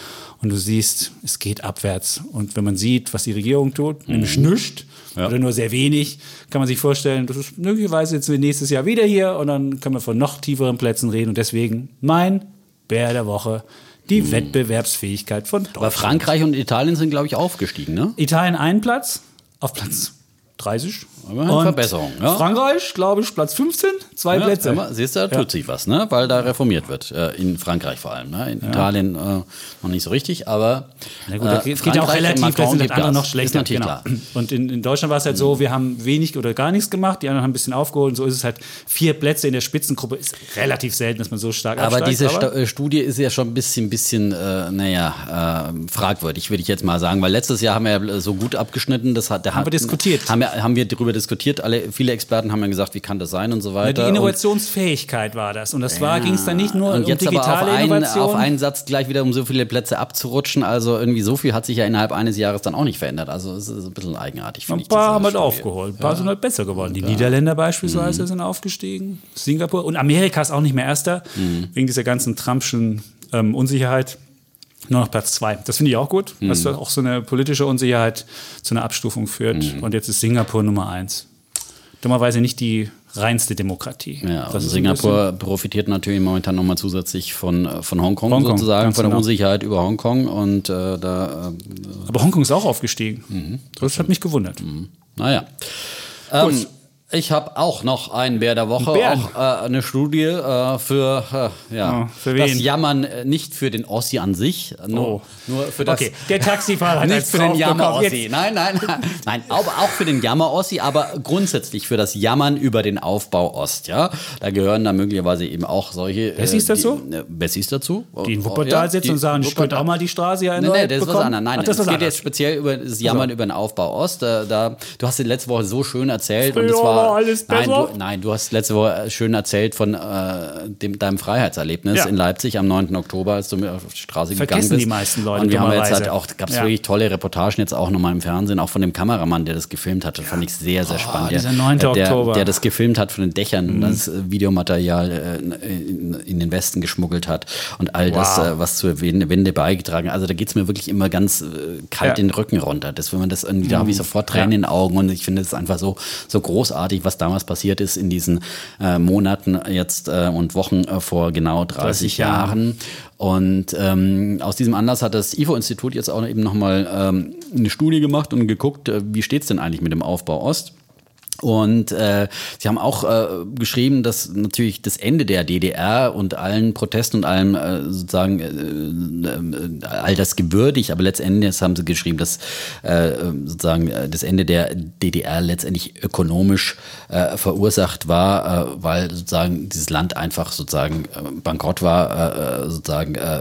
B: Und du siehst, es geht abwärts. Und wenn man sieht, was die Regierung tut, nämlich nichts oder nur sehr wenig, kann man sich vorstellen, das ist möglicherweise jetzt nächstes Jahr wieder hier und dann können wir von noch tieferen Plätzen reden. Und deswegen mein Bär der Woche, die Wettbewerbsfähigkeit von Deutschland.
A: Aber Frankreich und Italien sind, glaube ich, aufgestiegen, ne?
B: Italien einen Platz auf Platz 30.
A: Aber eine Verbesserung, ja.
B: Frankreich, glaube ich, Platz 15, zwei
A: Ja,
B: Plätze.
A: immer, siehst du, da tut sich was, ne? Weil da reformiert wird. Äh, in Frankreich vor allem. Ne? In Italien äh, noch nicht so richtig, aber.
B: Na gut, es geht ja auch relativ, da
A: Macron
B: sind
A: gibt
B: das andere
A: Gas.
B: noch schlechter.
A: Ist
B: genau.
A: klar.
B: Und in, in Deutschland war es halt so, wir haben wenig oder gar nichts gemacht, die anderen haben ein bisschen aufgeholt. Und so ist es halt vier Plätze in der Spitzengruppe. Ist relativ selten, dass man so stark
A: Aber
B: absteigt.
A: diese Sta äh, Studie ist ja schon ein bisschen, bisschen äh, naja, äh, fragwürdig, würde ich jetzt mal sagen. Weil letztes Jahr haben wir ja so gut abgeschnitten. Das hat, der
B: Haben wir diskutiert.
A: Haben wir, haben wir darüber diskutiert. Alle, viele Experten haben ja gesagt, wie kann das sein und so
B: Ja,
A: weiter.
B: die Innovationsfähigkeit war das. Und das war, ging es dann nicht nur
A: und
B: um
A: jetzt aber auf
B: digitale
A: einen,
B: Innovation.
A: auf einen Satz gleich wieder um so viele Plätze abzurutschen. Also irgendwie so viel hat sich ja innerhalb eines Jahres dann auch nicht verändert. Also es ist ein bisschen eigenartig,
B: Ein paar haben halt aufgeholt. Ein paar sind halt besser geworden. Die Niederländer beispielsweise
A: Mhm.
B: sind aufgestiegen. Singapur. Und Amerika ist auch nicht mehr Erster.
A: Mhm.
B: Wegen dieser ganzen Trumpschen ähm, Unsicherheit. Nur noch Platz zwei. Das finde ich auch gut,
A: Mhm.
B: dass da auch so eine politische Unsicherheit zu einer Abstufung führt.
A: Mhm.
B: Und jetzt ist Singapur Nummer eins. Dummerweise nicht die reinste Demokratie.
A: Ja,
B: Das
A: also Singapur profitiert natürlich momentan nochmal zusätzlich von, äh, von Hongkong,
B: Hongkong,
A: sozusagen, von der
B: genau.
A: Unsicherheit über Hongkong. Und äh, da, äh,
B: Aber Hongkong ist auch aufgestiegen.
A: Mhm.
B: Das hat mich gewundert.
A: naja. Ähm, ich habe auch noch einen Bär der Woche,
B: Bären?
A: auch äh, eine Studie äh, für, äh, ja,
B: Oh, für
A: das? Jammern äh, nicht für den Ossi an sich, äh, nur,
B: Oh.
A: nur für das
B: Okay, der Taxifahrer hat
A: Nicht für den. Jammer-Ossi.
B: Jetzt-
A: Nein, nein, nein. Aber auch für den Jammer-Ossi, aber grundsätzlich für das Jammern über den Aufbau Ost. Ja, da gehören dann möglicherweise eben auch solche. Äh,
B: dazu?
A: Die, äh, Bessies dazu.
B: Die in
A: Oh,
B: Wuppertal
A: ja,
B: sitzen
A: die
B: und sagen, ich könnte auch mal die Straße hier erneuert
A: nee, das ist was anderes. Nein,
B: Ach, das
A: es
B: was
A: geht jetzt
B: anderes.
A: speziell über das Jammern über den Aufbau Ost. Da, da, du hast dir letzte Woche so schön erzählt. und
B: Früher
A: das war,
B: war alles
A: nein,
B: besser.
A: du, nein, du hast letzte Woche schön erzählt von äh, dem, deinem Freiheitserlebnis
B: Ja.
A: in Leipzig am 9. Oktober, als du mir auf die Straße gegangen
B: Vergessen
A: bist.
B: die meisten Leute
A: Und wir haben jetzt halt auch, gab es
B: Ja.
A: wirklich tolle Reportagen jetzt auch nochmal im Fernsehen, auch von dem Kameramann, der das gefilmt hatte. Fand ich sehr, sehr spannend.
B: dieser
A: Der-
B: 9.
A: der,
B: Oktober. Mhm.
A: Der das gefilmt hat von den Dächern und das äh, Videomaterial äh, in, in den Westen geschmuggelt hat und all das,
B: Wow.
A: äh, was zur Wende, beigetragen hat. Also da geht es mir wirklich immer ganz äh, kalt
B: Ja. Mhm.
A: den Rücken runter. Das, wenn man das irgendwie, da habe ich sofort Tränen in den Augen und ich finde es einfach so, so großartig, was damals passiert ist in diesen äh, Monaten jetzt äh, und Wochen äh, vor genau 30,
B: 30 Jahren.
A: Jahren. Und ähm, aus diesem Anlass hat das IFO-Institut jetzt auch eben nochmal ähm, eine Studie gemacht und geguckt, äh, wie steht es denn eigentlich mit dem Aufbau Ost? Und äh, sie haben auch äh, geschrieben, dass natürlich das Ende der DDR und allen Protesten und allem äh, sozusagen äh, äh, all das gewürdigt, aber letztendlich haben sie geschrieben, dass äh, sozusagen äh, das Ende der DDR letztendlich ökonomisch äh, verursacht war, äh, weil sozusagen dieses Land einfach sozusagen äh, bankrott war, äh, sozusagen äh,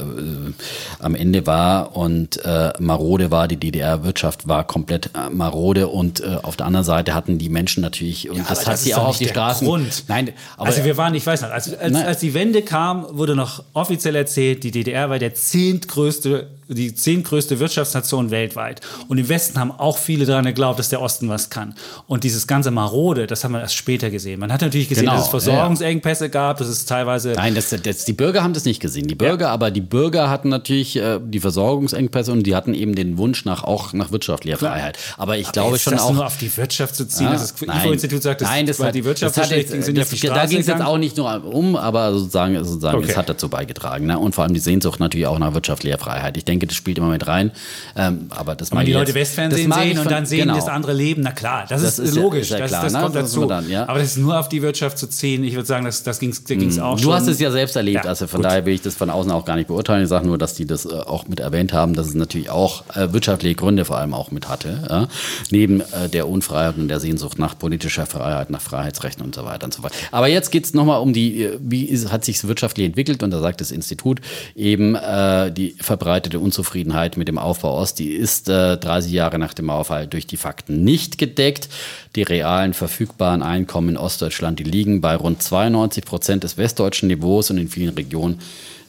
A: am Ende war und äh, marode war, die DDR-Wirtschaft war komplett marode und äh, auf der anderen Seite hatten die Menschen natürlich, und das
B: Aber
A: hat sie
B: ist
A: auch auf die Straßen.
B: Grund.
A: Nein, aber
B: also wir waren, ich weiß noch, als, als, als die Wende kam, wurde noch offiziell erzählt, die DDR war der zehntgrößte, die zehntgrößte Wirtschaftsnation weltweit. Und im Westen haben auch viele daran geglaubt, dass der Osten was kann. Und dieses ganze Marode, das haben wir erst später gesehen. Man hat natürlich gesehen,
A: Genau,
B: dass es Versorgungsengpässe gab, dass es teilweise
A: Nein, das, das, die Bürger haben das nicht gesehen. Die Bürger, aber die Bürger hatten natürlich äh, die Versorgungsengpässe und die hatten eben den Wunsch nach auch nach wirtschaftlicher Freiheit. Aber ich glaube
B: jetzt
A: schon
B: das
A: auch.
B: nur auf die Wirtschaft zu ziehen,
A: Ja,
B: dass das. IFO-Institut sagt, dass
A: Nein, das hat,
B: die Wirtschaft
A: das hat jetzt,
B: sind
A: das,
B: auf die
A: Da ging es jetzt auch nicht nur um, aber sozusagen, sozusagen
B: Okay.
A: es hat dazu beigetragen. Ne? Und vor allem die Sehnsucht natürlich auch nach wirtschaftlicher Freiheit. Ich denke, das spielt immer mit rein. Ähm, aber das mag
B: die Leute Westfernsehen
A: das
B: sehen und dann sehen
A: genau.
B: das andere Leben, na klar, das,
A: Das
B: ist,
A: ist ja-
B: logisch,
A: ist ja
B: das,
A: klar,
B: das
A: ne?
B: kommt
A: Das
B: dazu.
A: dann, ja.
B: Aber das ist nur auf die Wirtschaft zu ziehen, ich würde sagen, das, das ging da ging's auch schon.
A: Du hast es ja selbst erlebt,
B: Ja,
A: also von
B: gut.
A: daher will ich das von außen auch gar nicht beurteilen. Ich sage nur, dass die das äh, auch mit erwähnt haben, dass es natürlich auch äh, wirtschaftliche Gründe vor allem auch mit hatte. Ja? Neben äh, der Unfreiheit und der Sehnsucht nach politischer Freiheit, nach Freiheitsrechten und so weiter und so fort. Aber jetzt geht es nochmal um die, äh, wie ist, hat sich wirtschaftlich entwickelt und da sagt das Institut eben äh, die verbreitete Unzufriedenheit mit dem Aufbau Ost, die ist äh, 30 Jahre nach dem Mauerfall durch die Fakten nicht gedeckt. Die realen verfügbaren Einkommen in Ostdeutschland, die liegen bei rund 92 Prozent des westdeutschen Niveaus und in vielen Regionen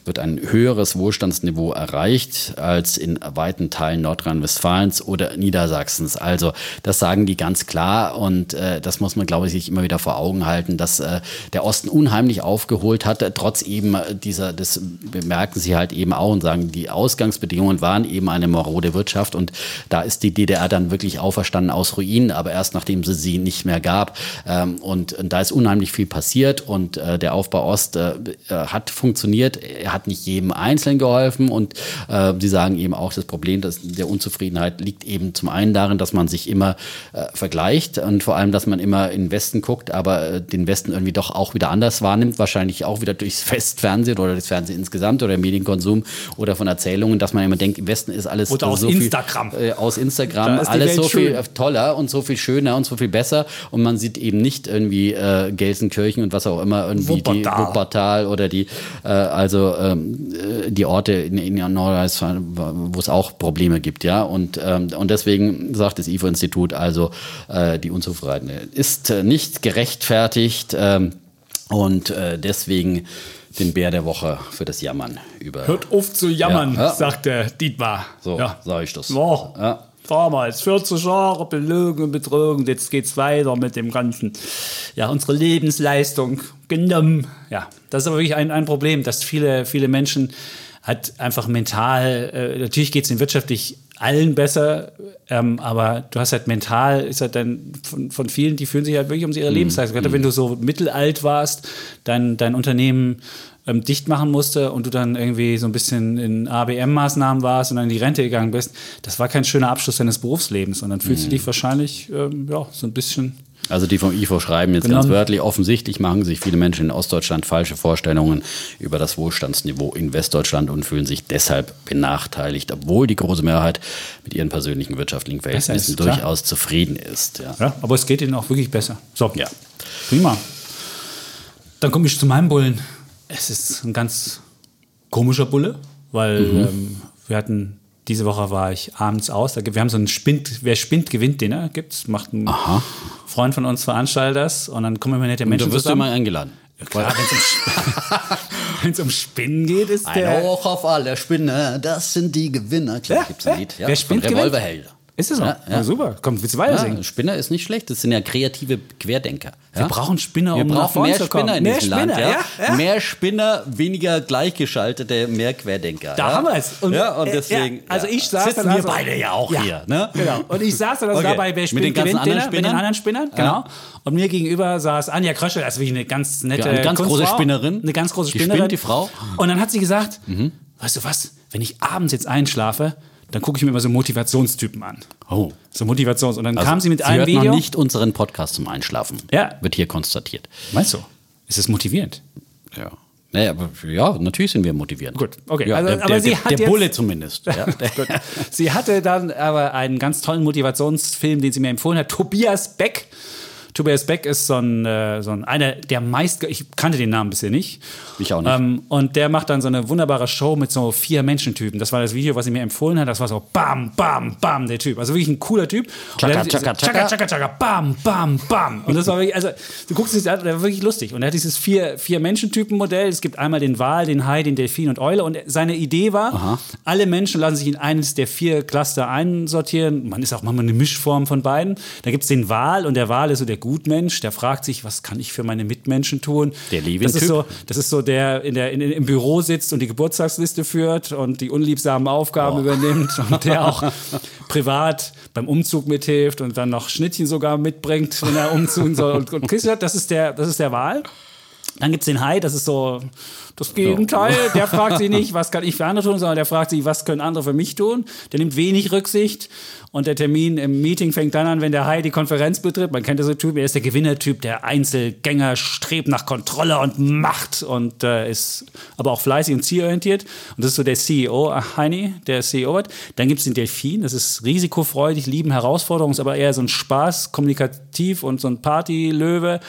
A: wird ein höheres Wohlstandsniveau erreicht als in weiten Teilen Nordrhein-Westfalens oder Niedersachsens. Also das sagen die ganz klar und äh, das muss man, glaube ich, sich immer wieder vor Augen halten, dass äh, der Osten unheimlich aufgeholt hat, trotz eben dieser, das bemerken sie halt eben auch und sagen, die Ausgangsbedingungen waren eben eine marode Wirtschaft und da ist die DDR dann wirklich auferstanden aus Ruinen, aber erst nachdem sie sie nicht mehr gab ähm, und, und da ist unheimlich viel passiert und äh, der Aufbau Ost äh, hat funktioniert, er hat nicht jedem Einzelnen geholfen und äh, sie sagen eben auch, das Problem dass der Unzufriedenheit liegt eben zum einen darin, dass man sich immer äh, vergleicht und vor allem, dass man immer in den Westen guckt, aber äh, den Westen irgendwie doch auch wieder anders wahrnimmt, wahrscheinlich auch wieder durchs Westfernsehen oder das Fernsehen insgesamt oder Medienkonsum oder von Erzählungen, dass man immer denkt, im Westen ist alles
B: Oder aus
A: so viel,
B: Instagram.
A: äh, aus Instagram
B: die
A: alles so viel
B: schön.
A: toller und so viel schöner und so viel besser und man sieht eben nicht irgendwie äh, Gelsenkirchen und was auch immer irgendwie die
B: Wuppertal.
A: Wuppertal oder die äh, also äh, ähm, äh, die Orte in, in Nordrhein-Westfalen, wo es auch Probleme gibt, ja. Und, ähm, und deswegen sagt das IFO-Institut also, äh, die Unzufriedenheit ist äh, nicht gerechtfertigt ähm, und äh, deswegen den Bär der Woche für das Jammern über.
B: Hört auf zu jammern,
A: Ja,
B: sagt der Dietmar.
A: So,
B: ja.
A: sage ich das.
B: Ja.
A: Ja.
B: Damals, 40 Jahre Belogen und Betrogen, jetzt geht's weiter mit dem Ganzen. Ja, unsere Lebensleistung genommen. Ja, das ist aber wirklich ein, ein Problem, dass viele, viele Menschen halt einfach mental, äh, natürlich geht's ihnen wirtschaftlich allen besser, ähm, aber du hast halt mental, ist halt dann von, von vielen, die fühlen sich halt wirklich um ihre Lebensleistung. Gerade wenn du so mittelalt warst, dein, dein Unternehmen ähm, dicht machen musste und du dann irgendwie so ein bisschen in ABM-Maßnahmen warst und dann in die Rente gegangen bist, das war kein schöner Abschluss deines Berufslebens. Und dann fühlst du dich wahrscheinlich ähm, ja, so ein bisschen.
A: Also die vom IFO schreiben jetzt
B: Genau.
A: ganz wörtlich, offensichtlich machen sich viele Menschen in Ostdeutschland falsche Vorstellungen über das Wohlstandsniveau in Westdeutschland und fühlen sich deshalb benachteiligt, obwohl die große Mehrheit mit ihren persönlichen wirtschaftlichen Verhältnissen durchaus zufrieden ist. Ja.
B: Ja, aber es geht ihnen auch wirklich besser. So,
A: Ja.
B: prima. Dann komme ich zu meinem Bullen. Es ist ein ganz komischer Bulle, weil
A: Mhm.
B: ähm, wir hatten. Diese Woche war ich abends aus. Da, gibt- wir haben so einen Spind, wer spinnt, gewinnt Dinner. Gibt's, macht ein Freund von uns veranstaltet das und dann kommen immer nette Menschen
A: Du wirst
B: zusammen.
A: immer eingeladen.
B: Klar, wenn es um, Spinnen geht, ist
A: Ein
B: der.
A: Hoch auf alle Spinner, das sind die Gewinner. Klar,
B: Ja,
A: gibt's ein
B: ja.
A: Lied.
B: Wer spinnt.
A: Revolverheld.
B: Ist es so?
A: Ja,
B: Ja, super. Komm, willst du weiter
A: Ja? Spinner ist nicht schlecht, das sind ja kreative Querdenker.
B: Wir brauchen Spinner,
A: Wir
B: um nach
A: brauchen mehr. Spinner in
B: Mehr
A: diesem
B: Spinner,
A: Land. Mehr Spinner, weniger gleichgeschaltete, mehr Querdenker.
B: Da haben wir es. Und,
A: Ja, und
B: äh,
A: deswegen
B: also ich saß
A: sitzen
B: dann
A: wir
B: also-
A: beide ja auch hier. Ne?
B: Genau. Und ich saß dann also
A: Okay.
B: dabei, wer
A: Mit
B: spielt,
A: den ganzen
B: gewinnt
A: anderen
B: Dinner, mit den
A: Spinnern?
B: anderen Spinnern. Genau. Und mir gegenüber saß Anja Kröschel, das ist wirklich eine ganz nette
A: eine ganz große. Spinnerin.
B: Eine ganz große
A: Die
B: Spinnerin.
A: spinnt, die Frau.
B: Und dann hat sie gesagt, weißt du was, wenn ich abends jetzt einschlafe, dann gucke ich mir immer so Motivationstypen an.
A: Oh.
B: So Motivations. Und dann
A: Also,
B: kam sie mit
A: sie
B: einem
A: hört
B: Video.
A: noch nicht unseren Podcast zum Einschlafen.
B: Ja.
A: Wird hier konstatiert.
B: Meinst du? Ist es motivierend?
A: Ja. Naja, aber ja, natürlich sind wir motivierend.
B: Gut, okay.
A: Ja,
B: Also,
A: der,
B: aber
A: der,
B: sie
A: der,
B: hat
A: der
B: jetzt-
A: Bulle zumindest. Ja.
B: Gut. Sie hatte dann aber einen ganz tollen Motivationsfilm, den sie mir empfohlen hat. Tobias Beck. Tobias Beck ist so ein, äh, so ein einer der meist, ich kannte den Namen bisher nicht.
A: Ich auch nicht.
B: Ähm, und der macht dann so eine wunderbare Show mit so vier Menschentypen. Das war das Video, was sie mir empfohlen hat. Das war so bam, bam, bam, der Typ. Also wirklich ein cooler Typ.
A: Chaka, chaka,
B: chaka,
A: chaka.
B: chaka, bam, bam, bam. Und das war wirklich, also du guckst es der war wirklich lustig. Und er hat dieses vier, vier Menschentypen-Modell. Es gibt einmal den Wal, den Hai, den Delfin und Eule. Und seine Idee war, alle Menschen lassen sich in eines der vier Cluster einsortieren. Man ist auch manchmal eine Mischform von beiden. Da gibt es den Wal und der Wal ist so der Gutmensch, der fragt sich, was kann ich für meine Mitmenschen tun?
A: Der
B: das
A: Levin-Typ.
B: ist so, das ist so der, in der in, im Büro sitzt und die Geburtstagsliste führt und die unliebsamen Aufgaben übernimmt und der auch privat beim Umzug mithilft und dann noch Schnittchen sogar mitbringt, wenn er umziehen soll. Und, und Chris, das ist der, das ist der Wahl. Dann gibt es den Hai, das ist so das Gegenteil. Der fragt sich nicht, was kann ich für andere tun, sondern der fragt sich, was können andere für mich tun. Der nimmt wenig Rücksicht und der Termin im Meeting fängt dann an, wenn der Hai die Konferenz betritt. Man kennt das so Typ, er ist der Gewinnertyp, der Einzelgänger, strebt nach Kontrolle und Macht und äh, ist aber auch fleißig und zielorientiert. Und das ist so der CEO, ach, Heini, der CEO wird. Dann gibt es den Delfin, das ist risikofreudig, lieben Herausforderungen, ist aber eher so ein Spaß, kommunikativ und so ein Partylöwe.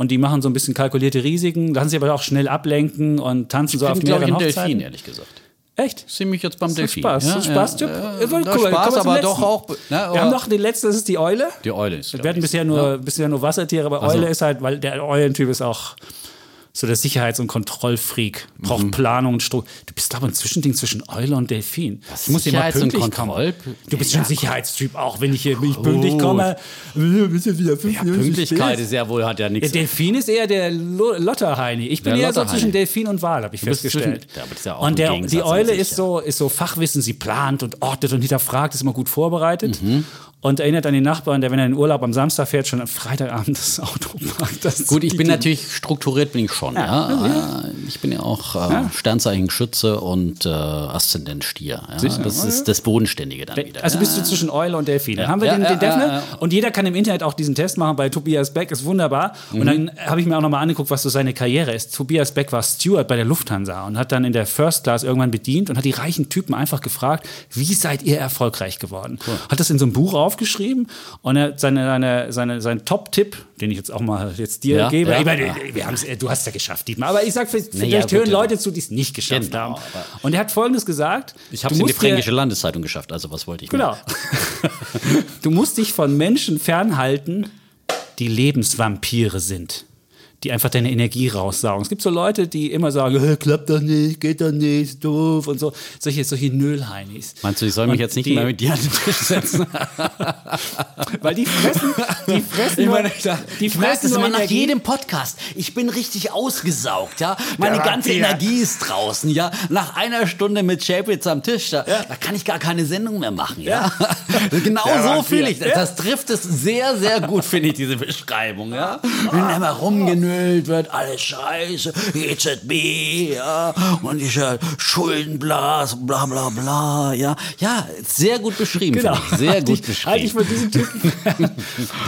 B: Und die machen so ein bisschen kalkulierte Risiken, lassen sich aber auch schnell ablenken und tanzen so
A: Ich
B: auf
A: glaube ich,
B: mehreren Hochzeiten.
A: Delfin, ehrlich gesagt.
B: Echt?
A: Sind mich jetzt beim
B: So
A: Delfin.
B: Spaß, so ein Spaßtyp. Ja,
A: ja,
B: cool.
A: Spaß, aber
B: letzten.
A: doch auch. Ne,
B: Wir haben noch den letzten, das ist die Eule.
A: die Eule ist.
B: Wir hatten
A: ich,
B: bisher
A: so.
B: nur, bisher nur Wassertiere, aber
A: Also-
B: Eule ist halt, weil der Eulentyp ist auch so der Sicherheits- und Kontrollfreak. Braucht
A: Mhm.
B: Planung und Struktur. Du bist aber ein Zwischending zwischen Eule und Delfin.
A: Was,
B: Du musst immer
A: Sicherheits- und
B: pünktlich kommen. Du bist schon
A: Ja,
B: ein Sicherheitstyp, auch wenn ich hier ich pünktlich komme.
A: Ja, Pünktlichkeit ist ja wohl, hat ja
B: Der
A: nichts.
B: Delfin ist eher der Lo- Lotterheini. Ich bin
A: Der
B: eher so zwischen Delfin und Wal, habe ich festgestellt.
A: zwischen- Ja, das
B: und der, die Eule ist so, ist so Fachwissen, sie plant und ordnet und hinterfragt, ist immer gut vorbereitet.
A: Mhm.
B: Und erinnert an den Nachbarn, der, wenn er in den Urlaub am Samstag fährt, schon am Freitagabend das Auto parkt. Das
A: Gut, ich bin
B: die-
A: natürlich strukturiert, bin ich schon. Ja, Äh, Ich bin ja auch äh, Sternzeichen Schütze und äh, Aszendent Stier. Ja? Das ist das Bodenständige dann wieder.
B: Also
A: ja.
B: bist du zwischen Eule und Delfin. Dann haben wir
A: Ja,
B: den,
A: ja,
B: den Defner.
A: ja, ja.
B: Und jeder kann im Internet auch diesen Test machen bei Tobias Beck. Ist wunderbar.
A: Mhm.
B: Und dann habe ich mir auch nochmal angeguckt, was so seine Karriere ist. Tobias Beck war Steward bei der Lufthansa und hat dann in der First Class irgendwann bedient und hat die reichen Typen einfach gefragt, wie seid ihr erfolgreich geworden? Hat das in so einem Buch aufgeschrieben und er hat seine, seine, seine, sein Top-Tipp, den ich jetzt auch mal jetzt dir
A: Ja,
B: gebe.
A: ja,
B: ich meine, wir haben's, äh, du hast es ja geschafft, Dietmar. Aber ich sag, vielleicht
A: Naja,
B: hören
A: gut,
B: Leute zu, die es nicht geschafft
A: Genau,
B: haben. Und er hat Folgendes gesagt.
A: Ich habe es in die Fränkische Landeszeitung geschafft, also was wollte ich
B: Genau. du musst dich von Menschen fernhalten, die Lebensvampire sind. Die einfach deine Energie raussaugen. Es gibt so Leute, die immer sagen, "Äh, klappt doch nicht, geht doch nicht, ist doof und so. Solche, solche Nöllheinis.
A: Meinst du, ich soll mich
B: Und
A: jetzt nicht
B: die-
A: mehr mit dir an den Tisch setzen?
B: Weil die fressen, die fressen,
A: Ich meine,
B: die
A: ich merke
B: fressen
A: das immer nach jedem Podcast. Ich bin richtig ausgesaugt, ja. Meine
B: Der
A: ganze
B: Vampir.
A: Energie ist draußen, ja. Nach einer Stunde mit Chapitz am Tisch, da, da kann ich gar keine Sendung mehr machen, ja. genau so fühle ich das.
B: Ja.
A: Das trifft es sehr, sehr gut, finde ich, diese Beschreibung, ja. Wenn immer rumgenüllt wird, alles scheiße, EZB, ja. Und dieser Schuldenblas, bla, bla, bla, ja. Ja, sehr gut beschrieben,
B: Genau.
A: ich. Sehr
B: Halt
A: gut
B: dich-
A: beschrieben.
B: Halt dich von diesen Typen.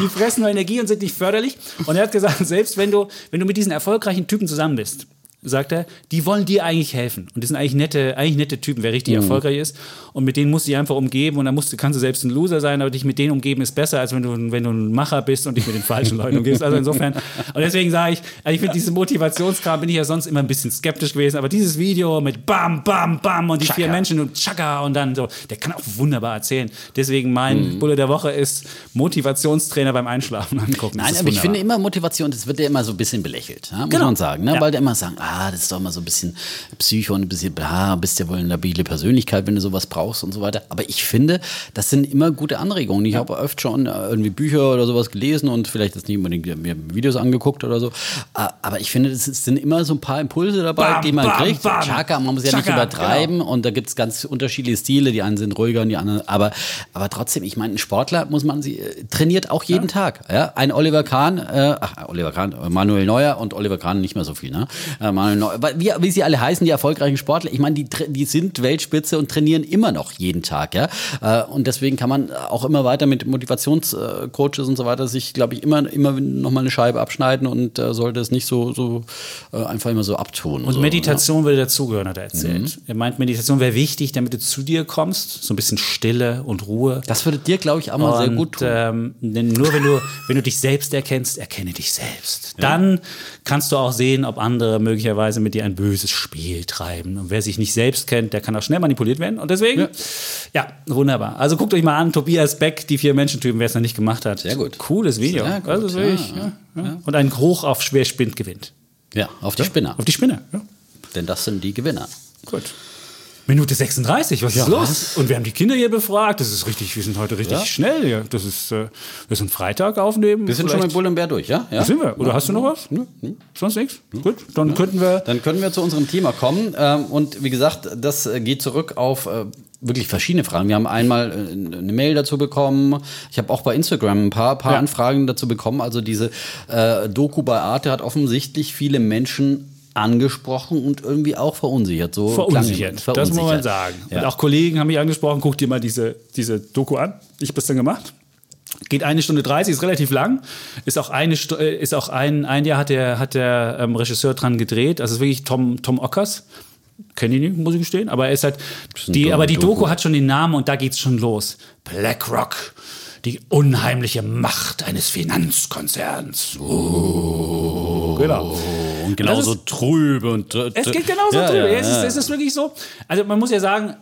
B: die fressen nur Energie und sind nicht förderlich. Und er hat gesagt, selbst wenn du, wenn du mit diesen erfolgreichen Typen zusammen bist, sagt er, die wollen dir eigentlich helfen. Und das sind eigentlich nette, eigentlich nette Typen, wer
A: Mhm.
B: richtig erfolgreich ist. Und mit denen musst du dich einfach umgeben. Und dann musst du, kannst du selbst ein Loser sein, aber dich mit denen umgeben ist besser, als wenn du, wenn du ein Macher bist und dich mit den falschen Leuten umgibst. Also insofern. Und deswegen sage ich, also ich finde diese Motivationskram bin ich ja sonst immer ein bisschen skeptisch gewesen. Aber dieses Video mit Bam, Bam, Bam und die vier
A: Chaka.
B: Menschen und Chaka und dann so, der kann auch wunderbar erzählen. Deswegen mein
A: Mhm.
B: Bulle der Woche ist Motivationstrainer beim Einschlafen angucken.
A: Nein, aber ich
B: wunderbar.
A: finde immer Motivation, das wird ja immer so ein bisschen belächelt, ja, muss
B: Genau.
A: man sagen. Ne?
B: Ja.
A: Weil die immer sagen, ah, das ist doch immer so ein bisschen Psycho und ein bisschen bla, bist ja wohl eine labile Persönlichkeit, wenn du sowas brauchst und so weiter. Aber ich finde, das sind immer gute Anregungen. Ich habe oft schon äh, irgendwie Bücher oder sowas gelesen und vielleicht jetzt nicht unbedingt mir Videos angeguckt oder so. Äh, Aber ich finde, es sind immer so ein paar Impulse dabei,
B: Bam,
A: die man
B: bam,
A: kriegt.
B: bam.
A: Chaka, man muss ja nicht
B: Chaka,
A: übertreiben und da gibt es ganz unterschiedliche Stile. Die einen sind ruhiger und die anderen. Aber, aber trotzdem, ich meine, ein Sportler muss man sie äh, trainiert auch jeden Tag. Ja? Ein Oliver Kahn, äh, ach, Oliver Kahn, Manuel Neuer und Oliver Kahn nicht mehr so viel, ne? Äh, Manuel Neuer, wie, wie sie alle heißen, die erfolgreichen Sportler, ich meine, die, die sind Weltspitze und trainieren immer noch jeden Tag, ja. Äh, und deswegen kann man auch immer weiter mit Motivationscoaches und so weiter sich, glaube ich, immer, immer nochmal eine Scheibe abschneiden und äh, sollte es nicht so, so äh, einfach immer so abtun.
B: Und
A: so,
B: Meditation würde dazugehören, hat er erzählt.
A: Mhm.
B: Er meint, Meditation wäre wichtig, damit du zu dir kommst. So ein bisschen Stille und Ruhe.
A: Ne? Das würde dir, glaube ich, auch mal sehr gut tun.
B: Ähm, denn nur wenn du, wenn du dich selbst erkennst, erkenne dich selbst. Dann kannst du auch sehen, ob andere möglicherweise mit dir ein böses Spiel treiben. Und wer sich nicht selbst kennt, der kann auch schnell manipuliert werden. Und deswegen, ja, wunderbar. Also guckt euch mal an, Tobias Beck, die vier Menschentypen, wer es noch nicht gemacht hat.
A: Sehr gut.
B: Cooles Video.
A: Sehr gut,
B: also wirklich,
A: ja,
B: ja, ja. Und ein Hoch auf Schwerspind gewinnt.
A: Ja, auf die Spinner.
B: Auf die Spinne. Ja.
A: Denn das sind die Gewinner.
B: Gut. Minute 36, was
A: Ja,
B: ist los?
A: was?
B: Und wir haben die Kinder hier befragt. Das ist richtig, wir sind heute richtig
A: Ja.
B: schnell hier. Das ist, äh, wir sind Freitag aufnehmen.
A: Wir sind schon mit Bull und Bär durch, ja? ja?
B: Sind wir? Oder hast du noch was? Sonst nichts? Gut, dann könnten wir.
A: Dann können wir zu unserem Thema kommen. Ähm, und wie gesagt, das äh, geht zurück auf äh, wirklich verschiedene Fragen. Wir haben einmal äh, eine Mail dazu bekommen. Ich habe auch bei Instagram ein paar, paar
B: Ja.
A: Anfragen dazu bekommen. Also diese äh, Doku bei Arte hat offensichtlich viele Menschen angesprochen und irgendwie auch verunsichert. So
B: Verunsichert.
A: klang-
B: Das muss man
A: verunsichert.
B: sagen.
A: Ja.
B: Und auch Kollegen haben mich angesprochen, guck dir mal diese, diese Doku an. Ich habe das dann gemacht. Geht eine Stunde 30, ist relativ lang. Ist auch eine äh, ist auch ein, ein Jahr hat der, hat der ähm, Regisseur dran gedreht. Also ist wirklich Tom, Tom Ockers. Kenne ich nicht, muss ich gestehen. Aber er ist halt. Die,
A: Doku-
B: aber die Doku
A: Doku.
B: hat schon den Namen und da geht's schon los. BlackRock. Die unheimliche Macht eines Finanzkonzerns. Oh. Genau.
A: Und genauso
B: ist-
A: trübe und
B: Es geht genauso
A: ja,
B: drüber.
A: Ja,
B: es, ist, es ist wirklich so. Also man muss ja sagen,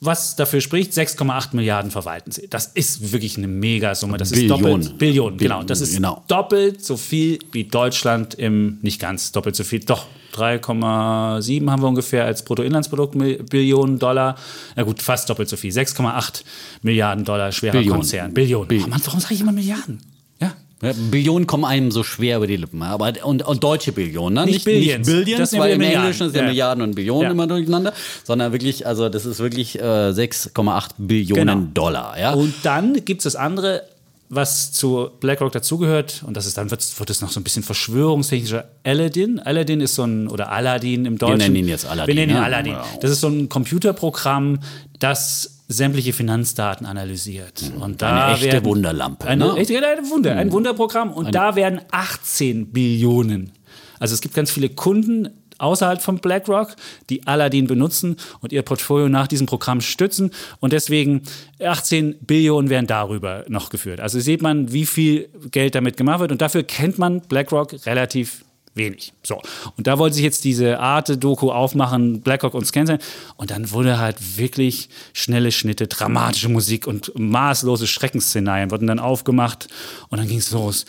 B: was dafür spricht, 6,8 Milliarden verwalten sie. Das ist wirklich eine Megasumme. Das ist
A: Billionen.
B: doppelt. Billionen, genau. Das ist
A: Genau.
B: doppelt so viel wie Deutschland im, nicht ganz doppelt so viel, doch 3,7 haben wir ungefähr als Bruttoinlandsprodukt Billionen Dollar. Na gut, fast doppelt so viel. 6,8 Milliarden Dollar schwerer
A: Billionen.
B: Konzern. Billionen.
A: Bill-
B: Oh Mann, warum sage ich immer Milliarden? Ja.
A: Ja, Billionen kommen einem so schwer über die Lippen. Aber, und, und deutsche Billionen, ne?
B: Nicht Billions.
A: Nicht Billions,
B: Das sind wieder
A: im
B: Milliarden.
A: Englischen ja,
B: Ja.
A: Milliarden und Billionen
B: Ja.
A: immer durcheinander. Sondern wirklich, also das ist wirklich äh, 6,8 Billionen
B: Genau.
A: Dollar. Ja?
B: Und dann gibt es das andere, was zu BlackRock dazugehört, und das ist dann wird, wird es noch so ein bisschen verschwörungstechnischer Aladdin. Aladdin ist so ein, oder Aladdin im Deutschen.
A: nennen ihn jetzt Aladdin,
B: Wir nennen ihn
A: ja.
B: Aladdin.
A: Ja.
B: Das ist so ein Computerprogramm, das sämtliche Finanzdaten analysiert. Und da.
A: Eine echte
B: werden,
A: Wunderlampe,
B: Eine,
A: ne?
B: echte, ein Wunder, ein Wunderprogramm. Und da werden 18 Billionen. Also es gibt ganz viele Kunden außerhalb von BlackRock, die Aladdin benutzen und ihr Portfolio nach diesem Programm stützen. Und deswegen 18 Billionen werden darüber noch geführt. Also sieht man, wie viel Geld damit gemacht wird. Und dafür kennt man BlackRock relativ wenig. So. Und da wollte sich jetzt diese Arte-Doku aufmachen, Blackhawk und Scansen. Und dann wurde halt wirklich schnelle Schnitte, dramatische Musik und maßlose Schreckensszenarien wurden dann aufgemacht. Und dann ging es los.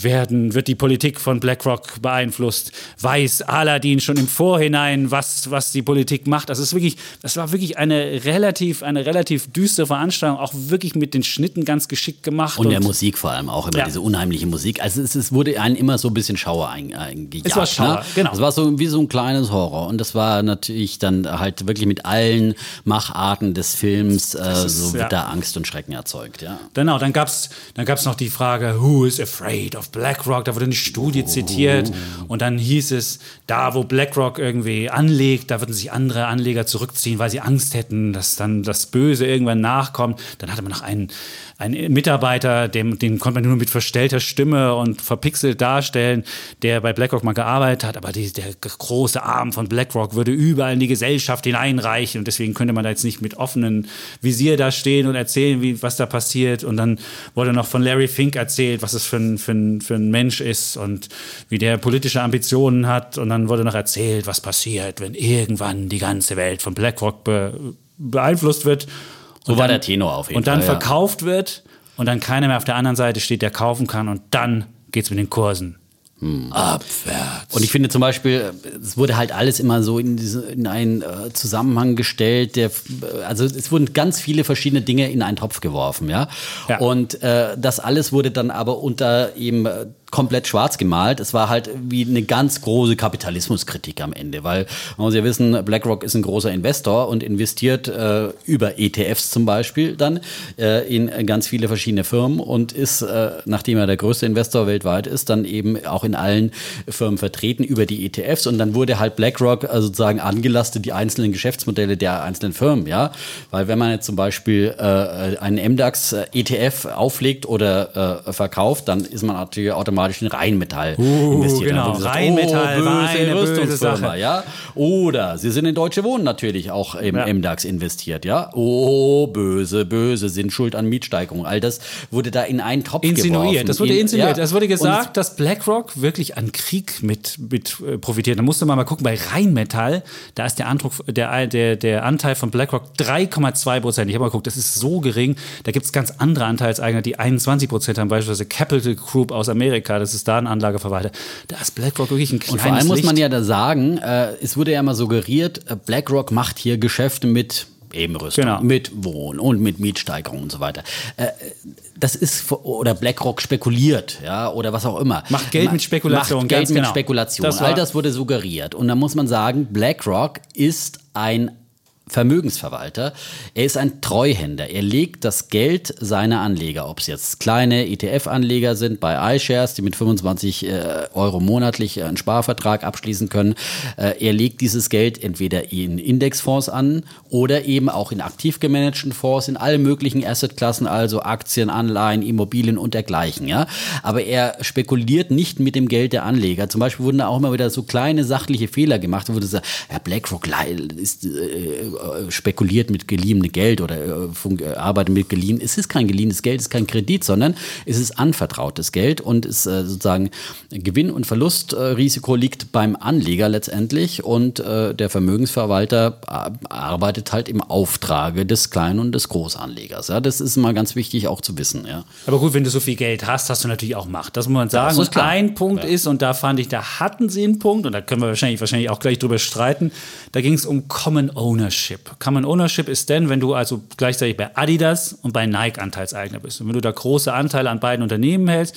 B: Werden, wird die Politik von BlackRock beeinflusst? Weiß Aladdin schon im Vorhinein, was, was die Politik macht? Also es ist wirklich, das war wirklich eine relativ, eine relativ düstere Veranstaltung, auch wirklich mit den Schnitten ganz geschickt gemacht.
A: Und, und der Musik vor allem auch immer, ja. diese unheimliche Musik. Also es, es wurde einem immer so ein bisschen Schauer eingegangen gejagt.
B: Es war Schauer,
A: ne?
B: genau.
A: Es war so wie so ein kleines Horror. Und das war natürlich dann halt wirklich mit allen Macharten des Films, äh, ist, so wird ja. da Angst und Schrecken erzeugt, ja.
B: Genau, dann gab es dann gab's noch die Frage, who is afraid of BlackRock? Da wurde eine Studie oh. zitiert. Und dann hieß es, da wo BlackRock irgendwie anlegt, da würden sich andere Anleger zurückziehen, weil sie Angst hätten, dass dann das Böse irgendwann nachkommt. Dann hatte man noch einen ein Mitarbeiter, dem, den konnte man nur mit verstellter Stimme und verpixelt darstellen, der bei BlackRock mal gearbeitet hat, aber die, der große Arm von BlackRock würde überall in die Gesellschaft hineinreichen und deswegen könnte man da jetzt nicht mit offenen Visier da stehen und erzählen, wie, was da passiert. Und dann wurde noch von Larry Fink erzählt, was es für ein, für ein, für ein Mensch ist und wie der politische Ambitionen hat. Und dann wurde noch erzählt, was passiert, wenn irgendwann die ganze Welt von BlackRock be beeinflusst wird.
A: So und war der Tenor auf jeden
B: Fall. Und dann
A: Fall,
B: verkauft ja. wird und dann keiner mehr auf der anderen Seite steht, der kaufen kann und dann geht's mit den Kursen. Hm. Abwärts.
A: Und ich finde zum Beispiel, es wurde halt alles immer so in, diese, in einen äh, Zusammenhang gestellt. Der, also es wurden ganz viele verschiedene Dinge in einen Topf geworfen, ja. ja. Und äh, das alles wurde dann aber unter eben äh, komplett schwarz gemalt. Es war halt wie eine ganz große Kapitalismuskritik am Ende, weil man muss ja wissen, BlackRock ist ein großer Investor und investiert äh, über ETFs zum Beispiel dann äh, in ganz viele verschiedene Firmen und ist, äh, nachdem er der größte Investor weltweit ist, dann eben auch in allen Firmen vertreten über die ETFs und dann wurde halt BlackRock äh, sozusagen angelastet, die einzelnen Geschäftsmodelle der einzelnen Firmen, ja, weil wenn man jetzt zum Beispiel äh, einen MDAX ETF auflegt oder äh, verkauft, dann ist man natürlich automatisch automatisch in Rheinmetall
B: uh, investiert. Genau, gesagt, Rheinmetall,
A: oh, böse eine Rüstungsfirma, böse ja. Oder sie sind in Deutsche Wohnen natürlich auch im ja. MDAX investiert, ja. Oh, böse, böse, sind schuld an Mietsteigerungen. All das wurde da in einen Topf
B: insinuiert.
A: Geworfen.
B: Das wurde insinuiert. Ja. Es wurde gesagt, Und dass BlackRock wirklich an Krieg mit, mit äh, profitiert. Da musste man mal gucken, bei Rheinmetall, da ist der, Andruck, der, der, der Anteil von BlackRock 3,2 Prozent. Ich habe mal geguckt, das ist so gering. Da gibt es ganz andere Anteilseigner, die 21 Prozent haben, beispielsweise Capital Group aus Amerika. Amerika, das ist da ein Anlageverwalter. Da ist BlackRock wirklich ein kleines
A: Und vor allem
B: muss
A: man ja da sagen, äh, es wurde ja mal suggeriert, äh, BlackRock macht hier Geschäfte mit Ebenrüstung, genau. mit Wohn- und mit Mietsteigerung und so weiter. Äh, das ist oder BlackRock spekuliert, ja, oder was auch immer.
B: Macht Geld mit Spekulation,
A: Macht Geld mit genau. Spekulation. Das All das wurde suggeriert. Und da muss man sagen, BlackRock ist ein Vermögensverwalter. Er ist ein Treuhänder. Er legt das Geld seiner Anleger, ob es jetzt kleine ETF-Anleger sind bei iShares, die mit 25 äh, Euro monatlich einen Sparvertrag abschließen können. Äh, er legt dieses Geld entweder in Indexfonds an oder eben auch in aktiv gemanagten Fonds, in allen möglichen Assetklassen, also Aktien, Anleihen, Immobilien und dergleichen. Ja? Aber er spekuliert nicht mit dem Geld der Anleger. Zum Beispiel wurden da auch immer wieder so kleine sachliche Fehler gemacht, wo sagst, ja, BlackRock ist äh, äh, spekuliert mit geliehenem Geld oder äh, äh, arbeitet mit geliehen. Es ist kein geliehenes Geld, es ist kein Kredit, sondern es ist anvertrautes Geld und es äh, sozusagen Gewinn- und Verlustrisiko liegt beim Anleger letztendlich und äh, der Vermögensverwalter arbeitet halt im Auftrage des Kleinen und des Großanlegers. Ja, das ist mal ganz wichtig auch zu wissen. Ja.
B: Aber gut, wenn du so viel Geld hast, hast du natürlich auch Macht. Das muss man sagen. und ein Punkt ja. ist, und da fand ich, da hatten sie einen Punkt, und da können wir wahrscheinlich, wahrscheinlich auch gleich drüber streiten, da ging es um Common Ownership. Ownership. Common Ownership ist denn, wenn du also gleichzeitig bei Adidas und bei Nike Anteilseigner bist. Und wenn du da große Anteile an beiden Unternehmen hältst,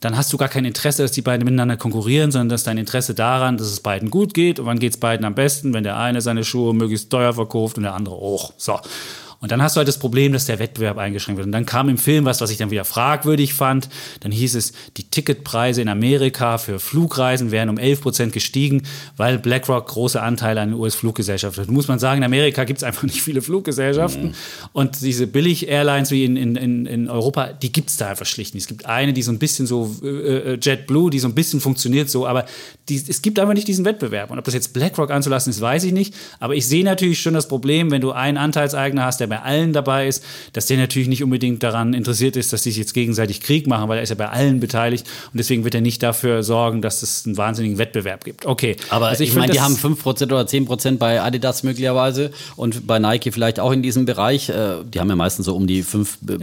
B: dann hast du gar kein Interesse, dass die beiden miteinander konkurrieren, sondern dass dein Interesse daran, dass es beiden gut geht. Und wann geht es beiden am besten, wenn der eine seine Schuhe möglichst teuer verkauft und der andere auch. So. Und dann hast du halt das Problem, dass der Wettbewerb eingeschränkt wird. Und dann kam im Film was, was ich dann wieder fragwürdig fand. Dann hieß es, die Ticketpreise in Amerika für Flugreisen wären um 11 Prozent gestiegen, weil BlackRock große Anteile an den US-Fluggesellschaften hat. Muss man sagen, in Amerika gibt es einfach nicht viele Fluggesellschaften. Mhm. Und diese Billig-Airlines wie in, in, in Europa, die gibt es da einfach schlicht nicht. Es gibt eine, die so ein bisschen so äh, äh, JetBlue, die so ein bisschen funktioniert so, aber die, es gibt einfach nicht diesen Wettbewerb. Und ob das jetzt BlackRock anzulassen ist, weiß ich nicht. Aber ich sehe natürlich schon das Problem, wenn du einen Anteilseigner hast, der bei allen dabei ist, dass der natürlich nicht unbedingt daran interessiert ist, dass die sich jetzt gegenseitig Krieg machen, weil er ist ja bei allen beteiligt und deswegen wird er nicht dafür sorgen, dass es einen wahnsinnigen Wettbewerb gibt. Okay.
A: Aber also ich, ich meine, die haben 5% oder 10% bei Adidas möglicherweise und bei Nike vielleicht auch in diesem Bereich. Äh, die haben ja meistens so um die 5%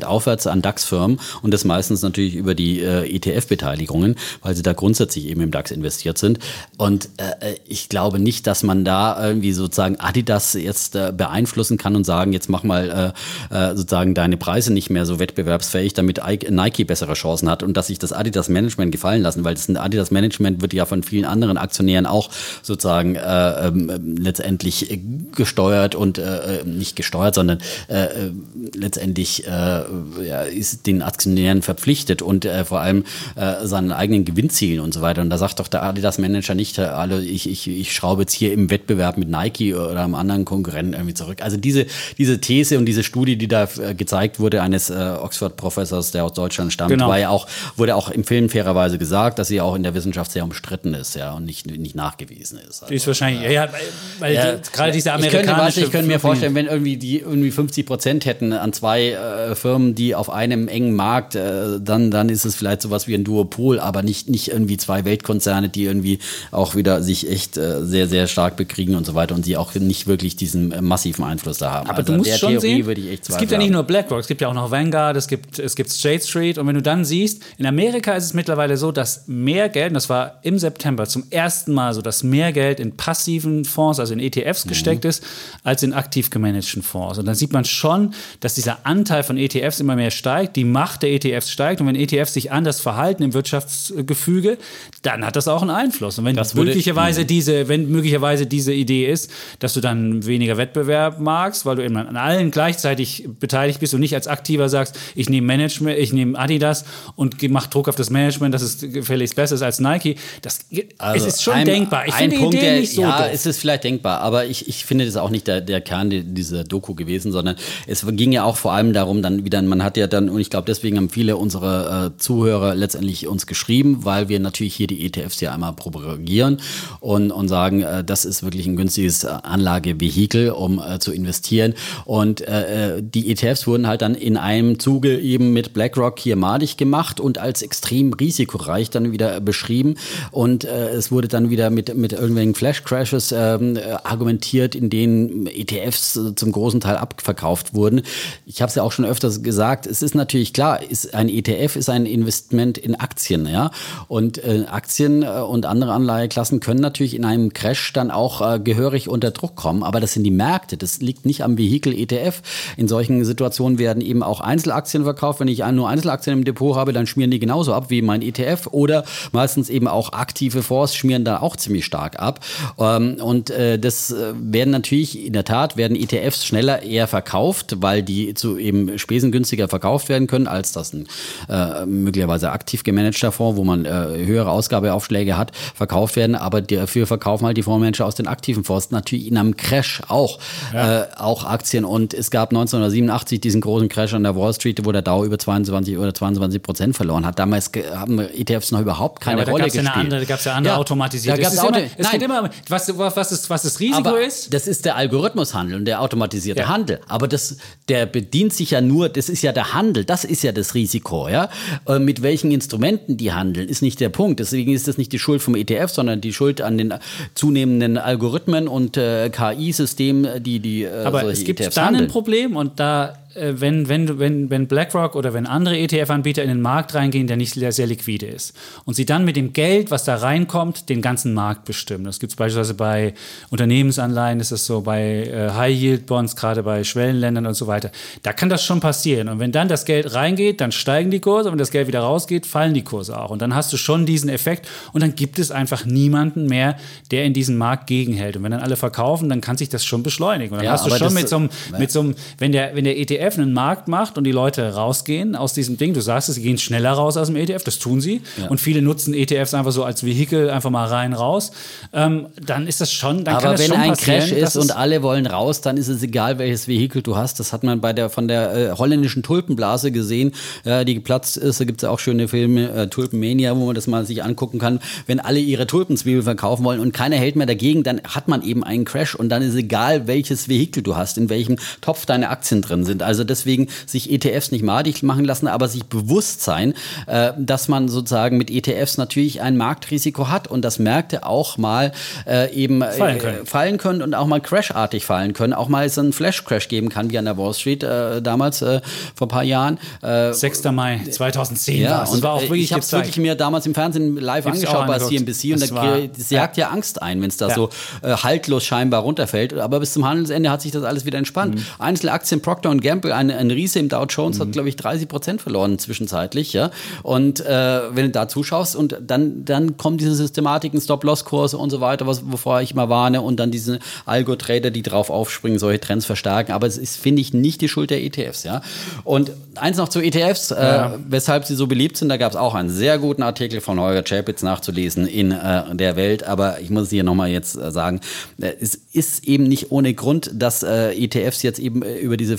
A: ja. aufwärts an DAX-Firmen und das meistens natürlich über die äh, ETF-Beteiligungen, weil sie da grundsätzlich eben im DAX investiert sind. Und äh, ich glaube nicht, dass man da irgendwie sozusagen Adidas jetzt beeinflussen kann und sagen, jetzt mach mal sozusagen deine Preise nicht mehr so wettbewerbsfähig, damit Nike bessere Chancen hat und dass sich das Adidas Management gefallen lassen, weil das Adidas Management wird ja von vielen anderen Aktionären auch sozusagen äh, ähm, letztendlich gesteuert und äh, äh nicht gesteuert, sondern äh, äh letztendlich äh, ja, ist den Aktionären verpflichtet und äh, vor allem äh, seinen eigenen Gewinnzielen und so weiter. Und da sagt doch der Adidas Manager nicht, alle, ich, ich, ich schraube jetzt hier im Wettbewerb mit Nike oder einem anderen Konkurrenten irgendwie zurück. Also diese, diese These und diese Studie, die da gezeigt wurde, eines äh, Oxford-Professors, der aus Deutschland stammt, genau. war ja auch, wurde auch im Film fairerweise gesagt, dass sie auch in der Wissenschaft sehr umstritten ist, ja, und nicht, nicht nachgewiesen ist.
B: Also, die ist wahrscheinlich, äh, ja, weil, weil
A: ja, die, gerade diese amerikanische... Ich könnte, weißt, ich könnte mir vorstellen, wenn irgendwie die irgendwie 50 Prozent hätten an zwei äh, Firmen, die auf einem engen Markt, äh, dann, dann ist es vielleicht sowas wie ein Duopol, aber nicht, nicht irgendwie zwei Weltkonzerne, die irgendwie auch wieder sich echt äh, sehr, sehr stark bekriegen und so weiter und sie auch nicht wirklich diesen äh, massiven Einfluss da haben.
B: Aber also du musst schon Theorie sehen, es gibt ja nicht nur BlackRock, es gibt ja auch noch Vanguard, es gibt, es gibt State Street und wenn du dann siehst, in Amerika ist es mittlerweile so, dass mehr Geld, und das war im September zum ersten Mal so, dass mehr Geld in passiven Fonds, also in ETFs mhm. gesteckt ist, als in aktiv gemanagten Fonds. Und dann sieht man schon, dass dieser Anteil von ETFs immer mehr steigt, die Macht der ETFs steigt und wenn ETFs sich anders verhalten im Wirtschaftsgefüge, dann hat das auch einen Einfluss. Und wenn das möglicherweise diese, wenn möglicherweise diese Idee ist, dass du dann weniger Wettbewerb magst, weil du eben an allen gleichzeitig beteiligt bist und nicht als Aktiver sagst, ich nehme Management, ich nehme Adidas und mache Druck auf das Management, dass es gefälligst besser ist als Nike. Das, also es ist schon ein, denkbar.
A: Ich finde die Punkt, Idee der, nicht so Ja, doof. es ist vielleicht denkbar, aber ich, ich finde das auch nicht der, der Kern dieser Doku gewesen, sondern es ging ja auch vor allem darum, dann wieder, man hat ja dann, und ich glaube, deswegen haben viele unserer äh, Zuhörer letztendlich uns geschrieben, weil wir natürlich hier die ETFs ja einmal propagieren und, und sagen, äh, das ist wirklich ein günstiges Anlagevehikel, um äh, zu investieren. Und äh, äh die ETFs wurden halt dann in einem Zuge eben mit BlackRock hier malig gemacht und als extrem risikoreich dann wieder beschrieben. Und äh, es wurde dann wieder mit, mit irgendwelchen Flash-Crashes ähm, argumentiert, in denen ETFs zum großen Teil abverkauft wurden. Ich habe es ja auch schon öfters gesagt, es ist natürlich klar, ist ein ETF ist ein Investment in Aktien, ja. Und äh, Aktien äh, und andere Anleiheklassen können natürlich in einem Crash dann auch äh, gehörig unter Druck kommen, aber das sind die Märkte, das liegt nicht am Vehikel ETF. In solchen Situationen werden eben auch Einzelaktien verkauft. Wenn ich nur Einzelaktien im Depot habe, dann schmieren die genauso ab wie mein ETF oder meistens eben auch aktive Fonds schmieren da auch ziemlich stark ab. Ähm, und äh, das äh, werden natürlich in der Tat werden ETFs schneller eher verkauft, weil die zu eben spesengünstiger verkauft werden können als das ein äh, möglicherweise aktiv gemanagter Fonds, wo man höhere Ausgabeaufschläge hat, verkauft werden. Aber dafür verkaufen halt die Fondsmanager aus den aktiven Fonds natürlich in einem Crash auch ja. äh, auch Aktien. Und es gab 1987 diesen großen Crash an der Wall Street, wo der Dow über 22 oder 22 Prozent verloren hat. Damals haben ETFs noch überhaupt keine ja, Rolle gespielt. Ja
B: andere, da gab es ja andere ja, automatisierte. Da gab's es, Auto, immer, es geht immer, was, was, ist, was das Risiko
A: aber
B: ist.
A: Das ist der Algorithmushandel und der automatisierte ja. Handel. Aber das, der bedient sich ja nur, das ist ja der Handel, das ist ja das Risiko. Ja? Äh, mit welchen Instrumenten die handeln, ist nicht der Punkt. Deswegen ist das nicht die Schuld vom ETF, sondern die Schuld an den zunehmenden Algorithmen und äh, KI-Systemen, die die
B: äh, Aber es gibt ETFs da ein Problem und da wenn, wenn, du- wenn, wenn BlackRock oder wenn andere ETF-Anbieter in den Markt reingehen, der nicht sehr, sehr liquide ist und sie dann mit dem Geld, was da reinkommt, den ganzen Markt bestimmen. Das gibt es beispielsweise bei Unternehmensanleihen, ist das so bei äh, High-Yield-Bonds, gerade bei Schwellenländern und so weiter. Da kann das schon passieren. Und wenn dann das Geld reingeht, dann steigen die Kurse. Und wenn das Geld wieder rausgeht, fallen die Kurse auch. Und dann hast du schon diesen Effekt. Und dann gibt es einfach niemanden mehr, der in diesen Markt gegenhält. Und wenn dann alle verkaufen, dann kann sich das schon beschleunigen. Und dann
A: Ja,
B: hast du schon mit so einem, mit so einem wenn, der, wenn der ETF einen Markt macht und die Leute rausgehen aus diesem Ding, du sagst es, sie gehen schneller raus aus dem ETF, das tun sie. Und viele nutzen ETFs einfach so als Vehikel, einfach mal rein, raus. Ähm, dann ist das schon, dann kann
A: Aber
B: es
A: wenn
B: schon
A: ein Crash ist und alle wollen raus, dann ist es egal, welches Vehikel du hast. Das hat man bei der von der äh, holländischen Tulpenblase gesehen, äh, die geplatzt ist. Da gibt es auch schöne Filme, äh, Tulpenmania, wo man das mal sich angucken kann. Wenn alle ihre Tulpenzwiebeln verkaufen wollen und keiner hält mehr dagegen, dann hat man eben einen Crash und dann ist egal, welches Vehikel du hast, in welchem Topf deine Aktien drin sind. Also deswegen sich ETFs nicht madig machen lassen, aber sich bewusst sein, äh, dass man sozusagen mit ETFs natürlich ein Marktrisiko hat und dass Märkte auch mal äh, eben
B: Fallen
A: äh,
B: können.
A: fallen können und auch mal crashartig fallen können, auch mal so einen Flash-Crash geben kann, wie an der Wall Street äh, damals äh, vor ein paar Jahren. Äh,
B: 6. Mai 2010
A: ja,
B: war es.
A: und
B: war auch wirklich
A: ich habe es wirklich mir damals im Fernsehen live
B: Gibt's
A: angeschaut bei. CNBC und
B: Das
A: da, das jagt ja Angst ein, wenn es da
B: Ja.
A: so äh, haltlos scheinbar runterfällt. Aber bis zum Handelsende hat sich das alles wieder entspannt.
B: Mhm.
A: Einzelaktien Procter Gamble, ein, ein Riese im Dow Jones, hat glaube ich 30 Prozent verloren zwischenzeitlich. Ja? Und äh, wenn du da zuschaust und dann, dann kommen diese Systematiken, Stop-Loss-Kurse und so weiter, was, wovor ich immer warne und dann diese Algo-Trader, die drauf aufspringen, solche Trends verstärken. Aber es ist, finde ich, nicht die Schuld der ETFs. Ja? Und eins noch zu ETFs, äh, weshalb sie so beliebt sind, da gab es auch einen sehr guten Artikel von Holger Chapitz nachzulesen in äh, der Welt. Aber ich muss hier nochmal jetzt äh, sagen, äh, es ist eben nicht ohne Grund, dass äh, ETFs jetzt eben äh, über diese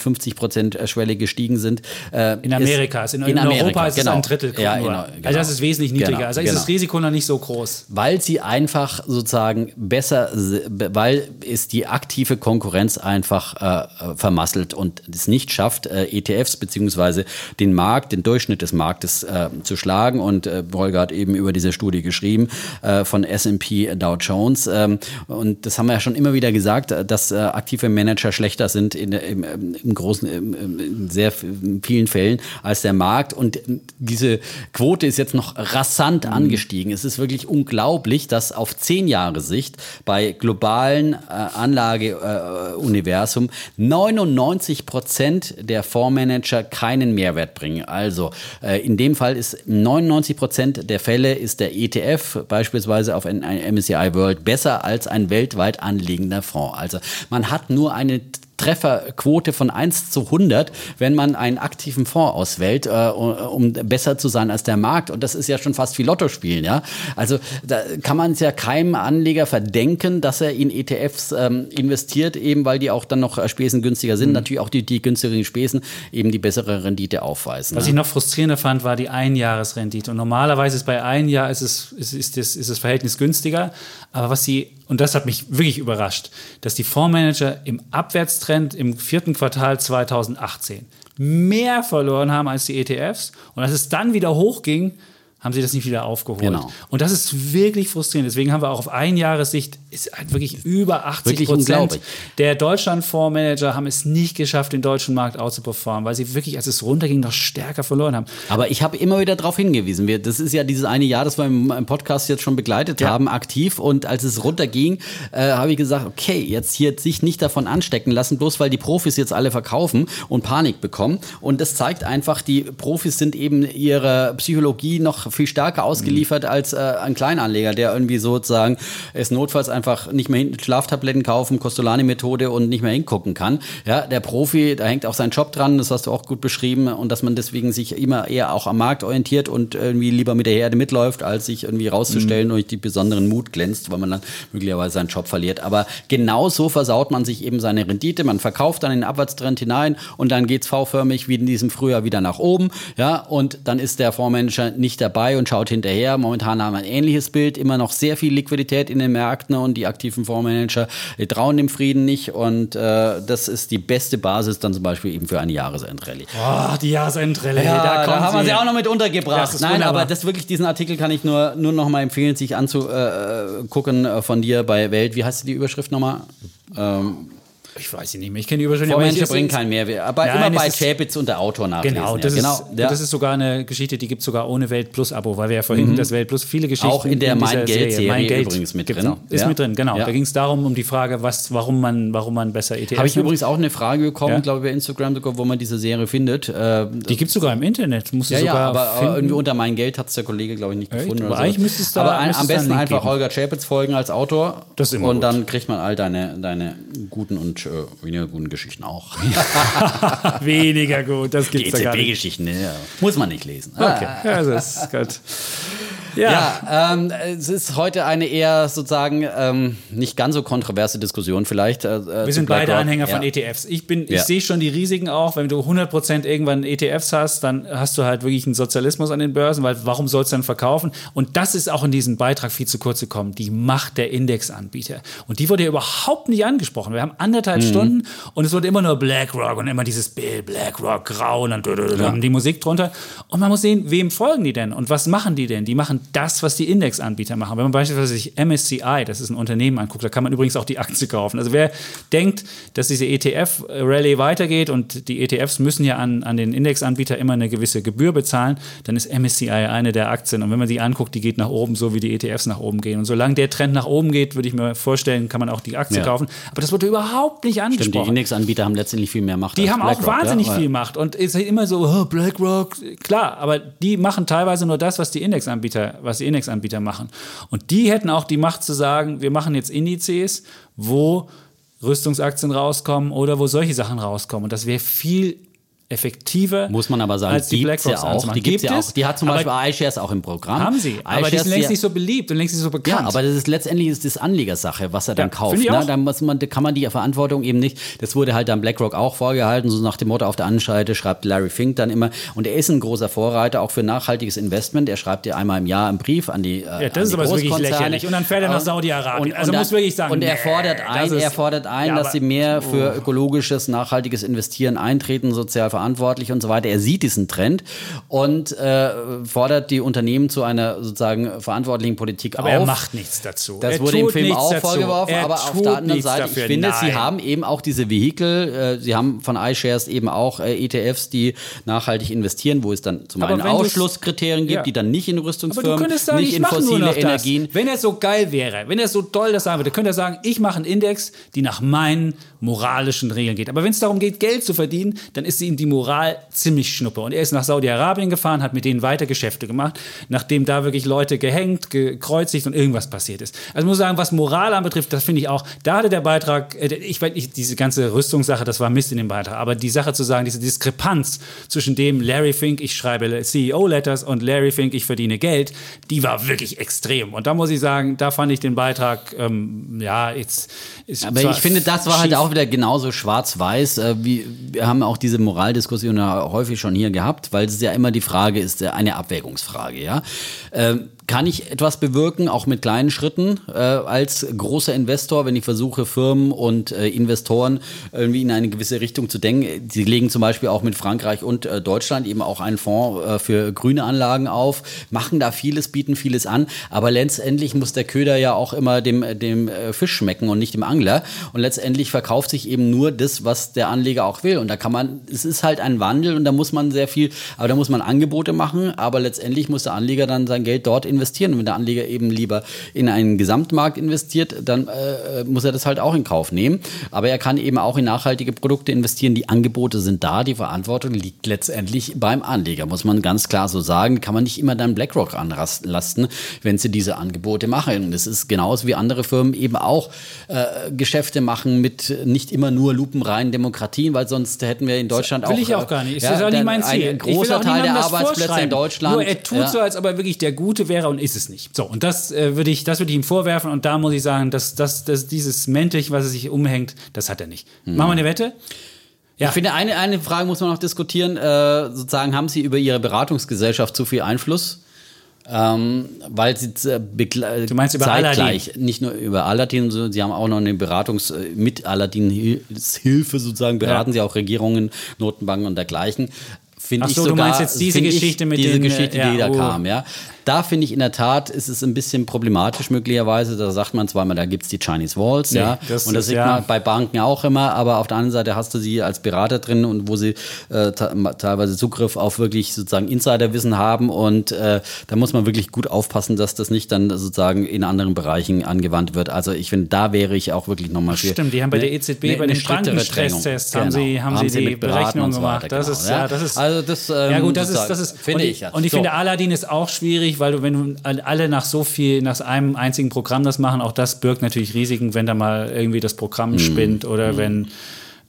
A: 50%-Schwelle gestiegen sind. Äh,
B: In Amerika.
A: ist-
B: in, in, Europa ist es
A: genau.
B: ein Drittel.
A: Ja,
B: nur.
A: genau,
B: Also das ist wesentlich niedriger.
A: Genau,
B: also ist
A: genau.
B: das Risiko noch nicht so groß.
A: Weil sie einfach sozusagen besser, weil es die aktive Konkurrenz einfach äh, vermasselt und es nicht schafft, äh, ETFs beziehungsweise den Markt, den Durchschnitt des Marktes äh, zu schlagen. Und äh, Holger hat eben über diese Studie geschrieben äh, von S&P Dow Jones. Ähm, und das haben wir ja schon immer wieder gesagt, äh, dass äh, aktive Manager schlechter sind in, im, im, großen, in sehr vielen Fällen als der Markt. Und diese Quote ist jetzt noch rasant angestiegen. Es ist wirklich unglaublich, dass auf zehn Jahre Sicht bei globalen äh, Anlageuniversum 99 Prozent der Fondsmanager keinen Mehrwert bringen. Also äh, in dem Fall ist 99 Prozent der Fälle ist der ETF beispielsweise auf ein, ein MSCI World besser als ein weltweit anliegender Fonds. Also man hat nur eine Trefferquote von 1 zu 100, wenn man einen aktiven Fonds auswählt, äh, um besser zu sein als der Markt. Und das ist ja schon fast wie Lotto spielen. Ja? Also da kann man es ja keinem Anleger verdenken, dass er in ETFs ähm, investiert, eben weil die auch dann noch äh, Spesen günstiger sind. Natürlich auch die, die günstigeren Spesen eben die bessere Rendite aufweisen.
B: Was
A: ne?
B: ich noch frustrierender fand, war die Einjahresrendite. Und normalerweise ist bei ein Jahr ist es, ist, ist, das, ist das Verhältnis günstiger. Aber was sie, und das hat mich wirklich überrascht, dass die Fondsmanager im Abwärtstrend im vierten Quartal 2018 mehr verloren haben als die ETFs. Und als es dann wieder hochging, haben sie das nicht wieder aufgeholt.
A: Genau.
B: Und das ist wirklich frustrierend. Deswegen haben wir auch auf Einjahressicht ist halt wirklich über 80
A: Wirklich
B: Prozent der Deutschland-Fondsmanager haben es nicht geschafft, den deutschen Markt auszuperformen, weil sie wirklich, als es runterging, noch stärker verloren haben.
A: Aber ich habe immer wieder darauf hingewiesen. Wir, das ist ja dieses eine Jahr, das wir im, im Podcast jetzt schon begleitet
B: Ja.
A: haben, aktiv. Und als es runterging, äh, habe ich gesagt, okay, jetzt hier sich nicht davon anstecken lassen, bloß weil die Profis jetzt alle verkaufen und Panik bekommen. Und das zeigt einfach, die Profis sind eben ihrer Psychologie noch viel stärker ausgeliefert als äh, ein Kleinanleger, der irgendwie sozusagen es notfalls einfach nicht mehr hin, Schlaftabletten kaufen, Costolani-Methode und nicht mehr hingucken kann. Ja, der Profi, da hängt auch sein Job dran, das hast du auch gut beschrieben und dass man deswegen sich immer eher auch am Markt orientiert und irgendwie lieber mit der Herde mitläuft, als sich irgendwie rauszustellen und durch die besonderen Mut glänzt, weil man dann möglicherweise seinen Job verliert. Aber genau so versaut man sich eben seine Rendite, man verkauft dann in den Abwärtstrend hinein und dann geht's V-förmig wie in diesem Frühjahr wieder nach oben, ja, und dann ist der Fondsmanager nicht dabei und schaut hinterher. Momentan haben wir ein ähnliches Bild, immer noch sehr viel Liquidität in den Märkten und die aktiven Fondsmanager trauen dem Frieden nicht und äh, das ist die beste Basis dann zum Beispiel eben für eine Jahresendrallye.
B: Oh, die Jahresendrallye,
A: Ja,
B: da,
A: da, haben wir
B: sie.
A: auch noch mit untergebracht. Nein,
B: wunderbar.
A: aber das wirklich, diesen Artikel kann ich nur, nur noch mal empfehlen, sich anzugucken äh, gucken, äh, von dir bei Welt. Wie heißt die Überschrift nochmal? Ähm,
B: Ich weiß nicht mehr, ich kenne die Überschrift. Es
A: bringen keinen Mehrwert. Aber
B: Nein,
A: immer bei Chapitz und der Autor nachlesen.
B: Genau,
A: ja,
B: das,
A: genau.
B: Ist,
A: ja.
B: das ist sogar eine Geschichte, die gibt es sogar ohne Welt Plus Abo, weil wir ja vorhin das Welt Plus viele Geschichten
A: Auch in der
B: dieser
A: Mein Geld
B: Serie-
A: Serie übrigens mit drin.
B: Ist
A: Ja.
B: mit drin, genau.
A: Ja.
B: Da ging es darum, um die Frage, was, warum, man, warum man besser ETFs
A: Habe ich
B: nimmt.
A: übrigens auch eine Frage bekommen,
B: Ja.
A: glaube ich, bei Instagram, sogar, wo man diese Serie findet. Äh,
B: Die gibt es sogar im Internet. Musst
A: ja, ja,
B: sogar
A: aber, aber
B: finden.
A: irgendwie unter mein Geld hat es der Kollege, glaube ich, nicht
B: Echt?
A: gefunden.
B: Aber eigentlich müsste es da-
A: aber ein, am besten einfach. Holger Chapitz folgen als Autor.
B: Das immer
A: Und dann kriegt man all deine, deine guten und äh, weniger guten Geschichten auch.
B: Weniger gut, das gibt's da gar nicht.
A: EZB-Geschichten, ja. muss man nicht lesen.
B: Okay,
A: Ah.
B: ja, das ist gut. Ja,
A: Ja, ähm, es ist heute eine eher sozusagen ähm, nicht ganz so kontroverse Diskussion vielleicht. Äh,
B: wir sind beide Anhänger von
A: ja.
B: ETFs. Ich, bin, ich
A: Ja.
B: sehe schon die Risiken auch. Wenn du 100% irgendwann ETFs hast, dann hast du halt wirklich einen Sozialismus an den Börsen, weil warum sollst du dann verkaufen? Und das ist auch in diesem Beitrag viel zu kurz gekommen. Die Macht der Indexanbieter. Und die wurde ja überhaupt nicht angesprochen. Wir haben anderthalb
A: Mhm.
B: Stunden und es wurde immer nur BlackRock und immer dieses Bild, BlackRock, grau und dann dödödödöm, die Musik drunter. Und man muss sehen, wem folgen die denn und was machen die denn? Die machen das, was die Indexanbieter machen. Wenn man beispielsweise sich MSCI, das ist ein Unternehmen, anguckt, da kann man übrigens auch die Aktie kaufen. Also wer denkt, dass diese ETF-Rallye weitergeht und die ETFs müssen ja an, an den Indexanbieter immer eine gewisse Gebühr bezahlen, dann ist MSCI eine der Aktien. Und wenn man die anguckt, die geht nach oben, so wie die ETFs nach oben gehen. Und solange der Trend nach oben geht, würde ich mir vorstellen, kann man auch die Aktie
A: Ja.
B: kaufen. Aber das wurde überhaupt nicht
A: Stimmt, die
B: angesprochen.
A: Indexanbieter haben letztendlich viel mehr Macht.
B: Die haben auch
A: BlackRock,
B: wahnsinnig
A: ja?
B: viel Macht und es ist immer so, oh, BlackRock, klar, aber die machen teilweise nur das, was die Indexanbieter, was die Indexanbieter machen. Und die hätten auch die Macht zu sagen, wir machen jetzt Indizes, wo Rüstungsaktien rauskommen oder wo solche Sachen rauskommen. Und das wäre viel effektiver.
A: Muss man aber sagen,
B: als die
A: gibt's ja auch. Die gibt's ja
B: Gibt
A: auch.
B: es,
A: Die hat zum Beispiel iShares auch im Programm.
B: Haben sie, aber die sind längst
A: ja-
B: nicht so beliebt und längst nicht so bekannt.
A: Ja, aber das ist letztendlich ist das Anlegersache, was er dann
B: Ja,
A: kauft. Ne?
B: auch.
A: Da muss man, kann man die Verantwortung eben nicht. Das wurde halt dann BlackRock auch vorgehalten, so nach dem Motto auf der anderen Seite schreibt Larry Fink dann immer. Und er ist ein großer Vorreiter auch für nachhaltiges Investment. Er schreibt ja einmal im Jahr einen Brief an die. Äh,
B: Ja, das ist aber wirklich lächerlich. Und dann fährt er nach Saudi-Arabien. Also
A: und
B: muss
A: dann-
B: wirklich sagen,
A: Und er fordert ein,
B: ist-
A: er fordert ein,
B: Ja,
A: dass sie mehr für ökologisches, nachhaltiges Investieren eintreten, sozial verantwortlich und so weiter. Er sieht diesen Trend und äh, fordert die Unternehmen zu einer sozusagen verantwortlichen Politik
B: aber
A: auf.
B: er macht nichts dazu.
A: Das
B: er
A: wurde im Film auch
B: dazu.
A: vorgeworfen,
B: Er
A: aber auf der anderen Seite,
B: dafür.
A: ich finde, sie
B: Nein.
A: haben eben auch diese Vehikel, äh, sie haben von iShares eben auch äh, ETFs, die nachhaltig investieren, wo es dann zum
B: Aber
A: einen Ausschlusskriterien gibt,
B: Ja.
A: die dann nicht in
B: Aber du
A: Rüstungsfirmen,
B: sagen,
A: nicht
B: ich
A: in fossile Energien.
B: das. Wenn er so geil wäre, wenn er so toll das sagen würde, könnte er sagen, ich mache einen Index, die nach meinen moralischen Regeln geht. Aber wenn es darum geht, Geld zu verdienen, dann ist ihm die Moral ziemlich schnuppe. Und er ist nach Saudi-Arabien gefahren, hat mit denen weiter Geschäfte gemacht, nachdem da wirklich Leute gehängt, gekreuzigt und irgendwas passiert ist. Also ich muss sagen, was Moral anbetrifft, das finde ich auch, da hatte der Beitrag, äh, ich weiß nicht, diese ganze Rüstungssache, das war Mist in dem Beitrag, aber die Sache zu sagen, diese Diskrepanz zwischen dem Larry Fink, ich schreibe CEO-Letters und Larry Fink, ich verdiene Geld, die war wirklich extrem. Und da muss ich sagen, da fand ich den Beitrag, ähm, ja, jetzt ist
A: Aber ich finde, das war halt auch wieder genauso schwarz-weiß. Äh, wie, wir haben auch diese Moraldiskussion ja häufig schon hier gehabt, weil es ja immer die Frage ist, äh, eine Abwägungsfrage. Ja? Kann ich etwas bewirken, auch mit kleinen Schritten, äh, als großer Investor, wenn ich versuche, Firmen und äh, Investoren irgendwie in eine gewisse Richtung zu denken? Sie legen zum Beispiel auch mit Frankreich und äh, Deutschland eben auch einen Fonds äh, für grüne Anlagen auf, machen da vieles, bieten vieles an, aber letztendlich muss der Köder ja auch immer dem, dem äh, Fisch schmecken und nicht dem Angler. Und letztendlich verkauft sich eben nur das, was der Anleger auch will. Und da kann man, es ist halt ein Wandel und da muss man sehr viel, aber da muss man Angebote machen, aber letztendlich muss der Anleger dann sein Geld dort investieren. Und wenn der Anleger eben lieber in einen Gesamtmarkt investiert, dann äh, muss er das halt auch in Kauf nehmen. Aber er kann eben auch in nachhaltige Produkte investieren. Die Angebote sind da, die Verantwortung liegt letztendlich beim Anleger, muss man ganz klar so sagen. Kann man nicht immer dann BlackRock anlasten, wenn sie diese Angebote machen. Und es ist genauso wie andere Firmen eben auch äh, Geschäfte machen mit nicht immer nur lupenreinen Demokratien, weil sonst hätten wir in Deutschland
B: Will
A: auch.
B: ich auch gar nicht.
A: ja,
B: Das ist auch nicht mein Ziel.
A: Ein
B: Ich will
A: großer
B: auch
A: Teil der Arbeitsplätze in. Deutschland.
B: Nur er tut
A: ja.
B: so, als ob er wirklich der Gute wäre und ist es nicht. So, und das äh, würde ich, das würde ich ihm vorwerfen und da muss ich sagen, dass, dass, dass dieses Mäntelchen, was er sich umhängt, das hat er nicht.
A: Hm.
B: Machen wir eine Wette? Ja.
A: Ich finde, eine, eine Frage muss man noch diskutieren. Äh, sozusagen, haben Sie über Ihre Beratungsgesellschaft zu viel Einfluss? Ähm, weil sie äh,
B: Du meinst über
A: zeitgleich, nicht nur über Aladdin, sondern sie haben auch noch eine Beratungs-, äh, mit Aladdin-Hilfe sozusagen, beraten
B: Ja.
A: sie auch Regierungen, Notenbanken und dergleichen. Finde
B: Ach
A: ich
B: so, du
A: sogar,
B: meinst jetzt diese Geschichte mit
A: diese
B: den, äh,
A: Geschichte,
B: ja,
A: die da
B: oh.
A: kam, ja. Da finde ich in der Tat, ist es ein bisschen problematisch möglicherweise. Da sagt man zwar mal, da gibt es die Chinese Walls, ja.
B: das
A: Und das
B: ist,
A: sieht
B: ja.
A: man bei Banken auch immer, aber auf der anderen Seite hast du sie als Berater drin und wo sie äh, te- teilweise Zugriff auf wirklich sozusagen Insiderwissen haben und äh, da muss man wirklich gut aufpassen, dass das nicht dann sozusagen in anderen Bereichen angewandt wird. Also ich finde, da wäre ich auch wirklich nochmal für.
B: Stimmt, die haben bei der EZB bei den Bankenstresstests
A: Trennung.
B: haben sie- haben sie die
A: mit beraten
B: Berechnungen
A: und so weiter,
B: gemacht. Das
A: genau,
B: ist- ja, das ist-
A: also das, ähm,
B: Ja gut, das ist, das ist
A: finde
B: und
A: ich. ja.
B: Und ich
A: So.
B: finde, Aladdin ist auch schwierig, weil du, wenn du alle nach so viel, nach einem einzigen Programm das machen, auch das birgt natürlich Risiken, wenn da mal irgendwie das Programm
A: Mhm.
B: spinnt oder wenn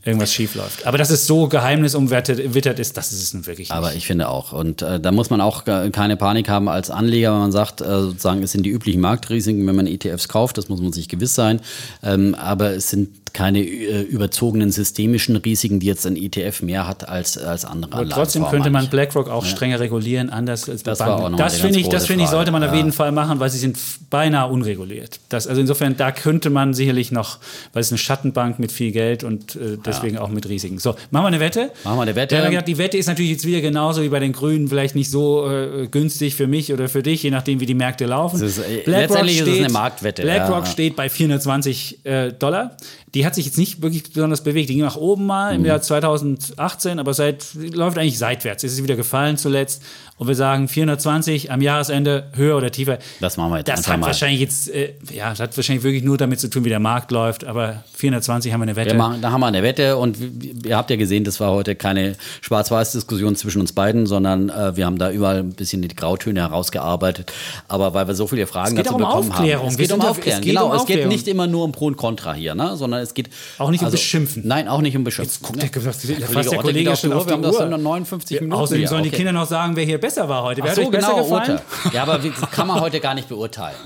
B: irgendwas schief läuft. Aber dass es so geheimnisumwittert ist, das ist es nun wirklich
A: Aber
B: nicht.
A: ich finde auch. Und äh, da muss man auch keine Panik haben als Anleger, wenn man sagt, äh, sozusagen, es sind die üblichen Marktrisiken, wenn man ETFs kauft, das muss man sich gewiss sein. Ähm, aber es sind keine äh, überzogenen systemischen Risiken, die jetzt ein ETF mehr hat als, als andere
B: Aber
A: Anlagen.
B: trotzdem könnte man BlackRock auch strenger regulieren, anders als
A: Das war
B: Banken.
A: auch noch
B: das finde ich, das finde ich, sollte man
A: Frage.
B: auf jeden Fall machen, weil sie sind beinahe unreguliert. Das, also insofern, da könnte man sicherlich noch, weil es eine Schattenbank mit viel Geld und äh, deswegen auch mit Risiken. So, machen wir eine Wette.
A: Machen wir eine Wette.
B: Der gesagt, die Wette ist natürlich jetzt wieder genauso wie bei den Grünen, vielleicht nicht so äh, günstig für mich oder für dich, je nachdem, wie die Märkte laufen.
A: Ist, äh, letztendlich ist es eine Marktwette,
B: BlackRock steht bei 420 äh, Dollar. Die hat sich jetzt nicht wirklich besonders bewegt. Die ging nach oben mal im Jahr 2018, aber seit läuft eigentlich seitwärts. Es ist wieder gefallen zuletzt. Und wir sagen 420 am Jahresende höher oder tiefer.
A: Das machen wir jetzt
B: Das hat
A: mal.
B: wahrscheinlich jetzt, äh, ja, das hat wahrscheinlich wirklich nur damit zu tun, wie der Markt läuft. Aber 420 haben wir eine Wette.
A: Wir machen, da haben wir eine Wette und ihr habt ja gesehen, das war heute keine Schwarz-Weiß-Diskussion zwischen uns beiden, sondern äh, wir haben da überall ein bisschen die Grautöne herausgearbeitet. Aber weil wir so viele Fragen dazu
B: um
A: bekommen
B: Aufklärung.
A: haben. Es geht um Aufklärung,
B: es geht
A: genau.
B: um
A: Es geht
B: Aufklärung.
A: nicht immer nur um Pro und Contra hier, ne? sondern es geht
B: Auch nicht um Beschimpfen.
A: Nein, auch nicht um Beschimpfen.
B: Jetzt guckt der, fast der
A: Kollege Ott geht
B: Kollege
A: auf die Uhr.
B: auf
A: Wir haben
B: die
A: das
B: Uhr.
A: in nur 59 Minuten.
B: Außerdem
A: hier.
B: sollen die
A: Okay.
B: Kinder noch sagen, wer hier besser war heute. Wer
A: Ach
B: hat
A: so, genau,
B: gefallen?
A: Urteil. Ja, aber wie, das kann man heute gar nicht beurteilen.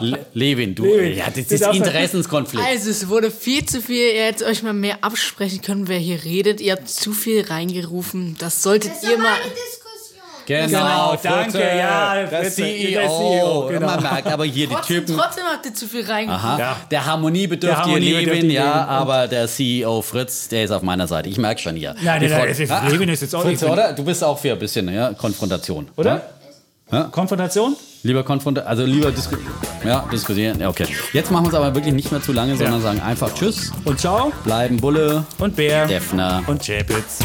A: Le Levin, du,
B: Levin,
A: ja, das ist
B: darfst-
A: Interessenskonflikt.
D: Also, es wurde viel zu viel. Ihr hättet euch mal mehr absprechen können, wer hier redet. Ihr habt zu viel reingerufen. Das solltet
C: Das
D: ihr mal.
C: Diskussion.
A: Genau,
B: danke,
A: Fritze,
B: ja,
A: der CEO.
B: der CEO, genau.
A: Man merkt aber hier die
D: Trotzdem,
A: Typen.
D: trotzdem habt ihr zu viel reingerufen.
A: Aha.
B: Ja.
A: Der harmoniebedürftige
B: Der harmoniebedürftige
A: Levin, ja, aber der CEO Fritz, der ist auf meiner Seite. Ich merke schon hier.
B: Nein, nein, nein,
A: Ah,
B: Levin ist jetzt auch
A: Fritz,
B: nicht-
A: oder? Du bist auch für ein bisschen ja, Konfrontation.
B: Oder?
A: Ja?
B: Konfrontation?
A: Lieber Konfrontation, also lieber disku ja, diskutieren. Ja, okay. Jetzt machen wir es aber wirklich nicht mehr zu lange, sondern sagen einfach Tschüss,
B: Und ciao.
A: bleiben Bulle,
B: Und Bär.
A: Defner.
B: Und Chapitz.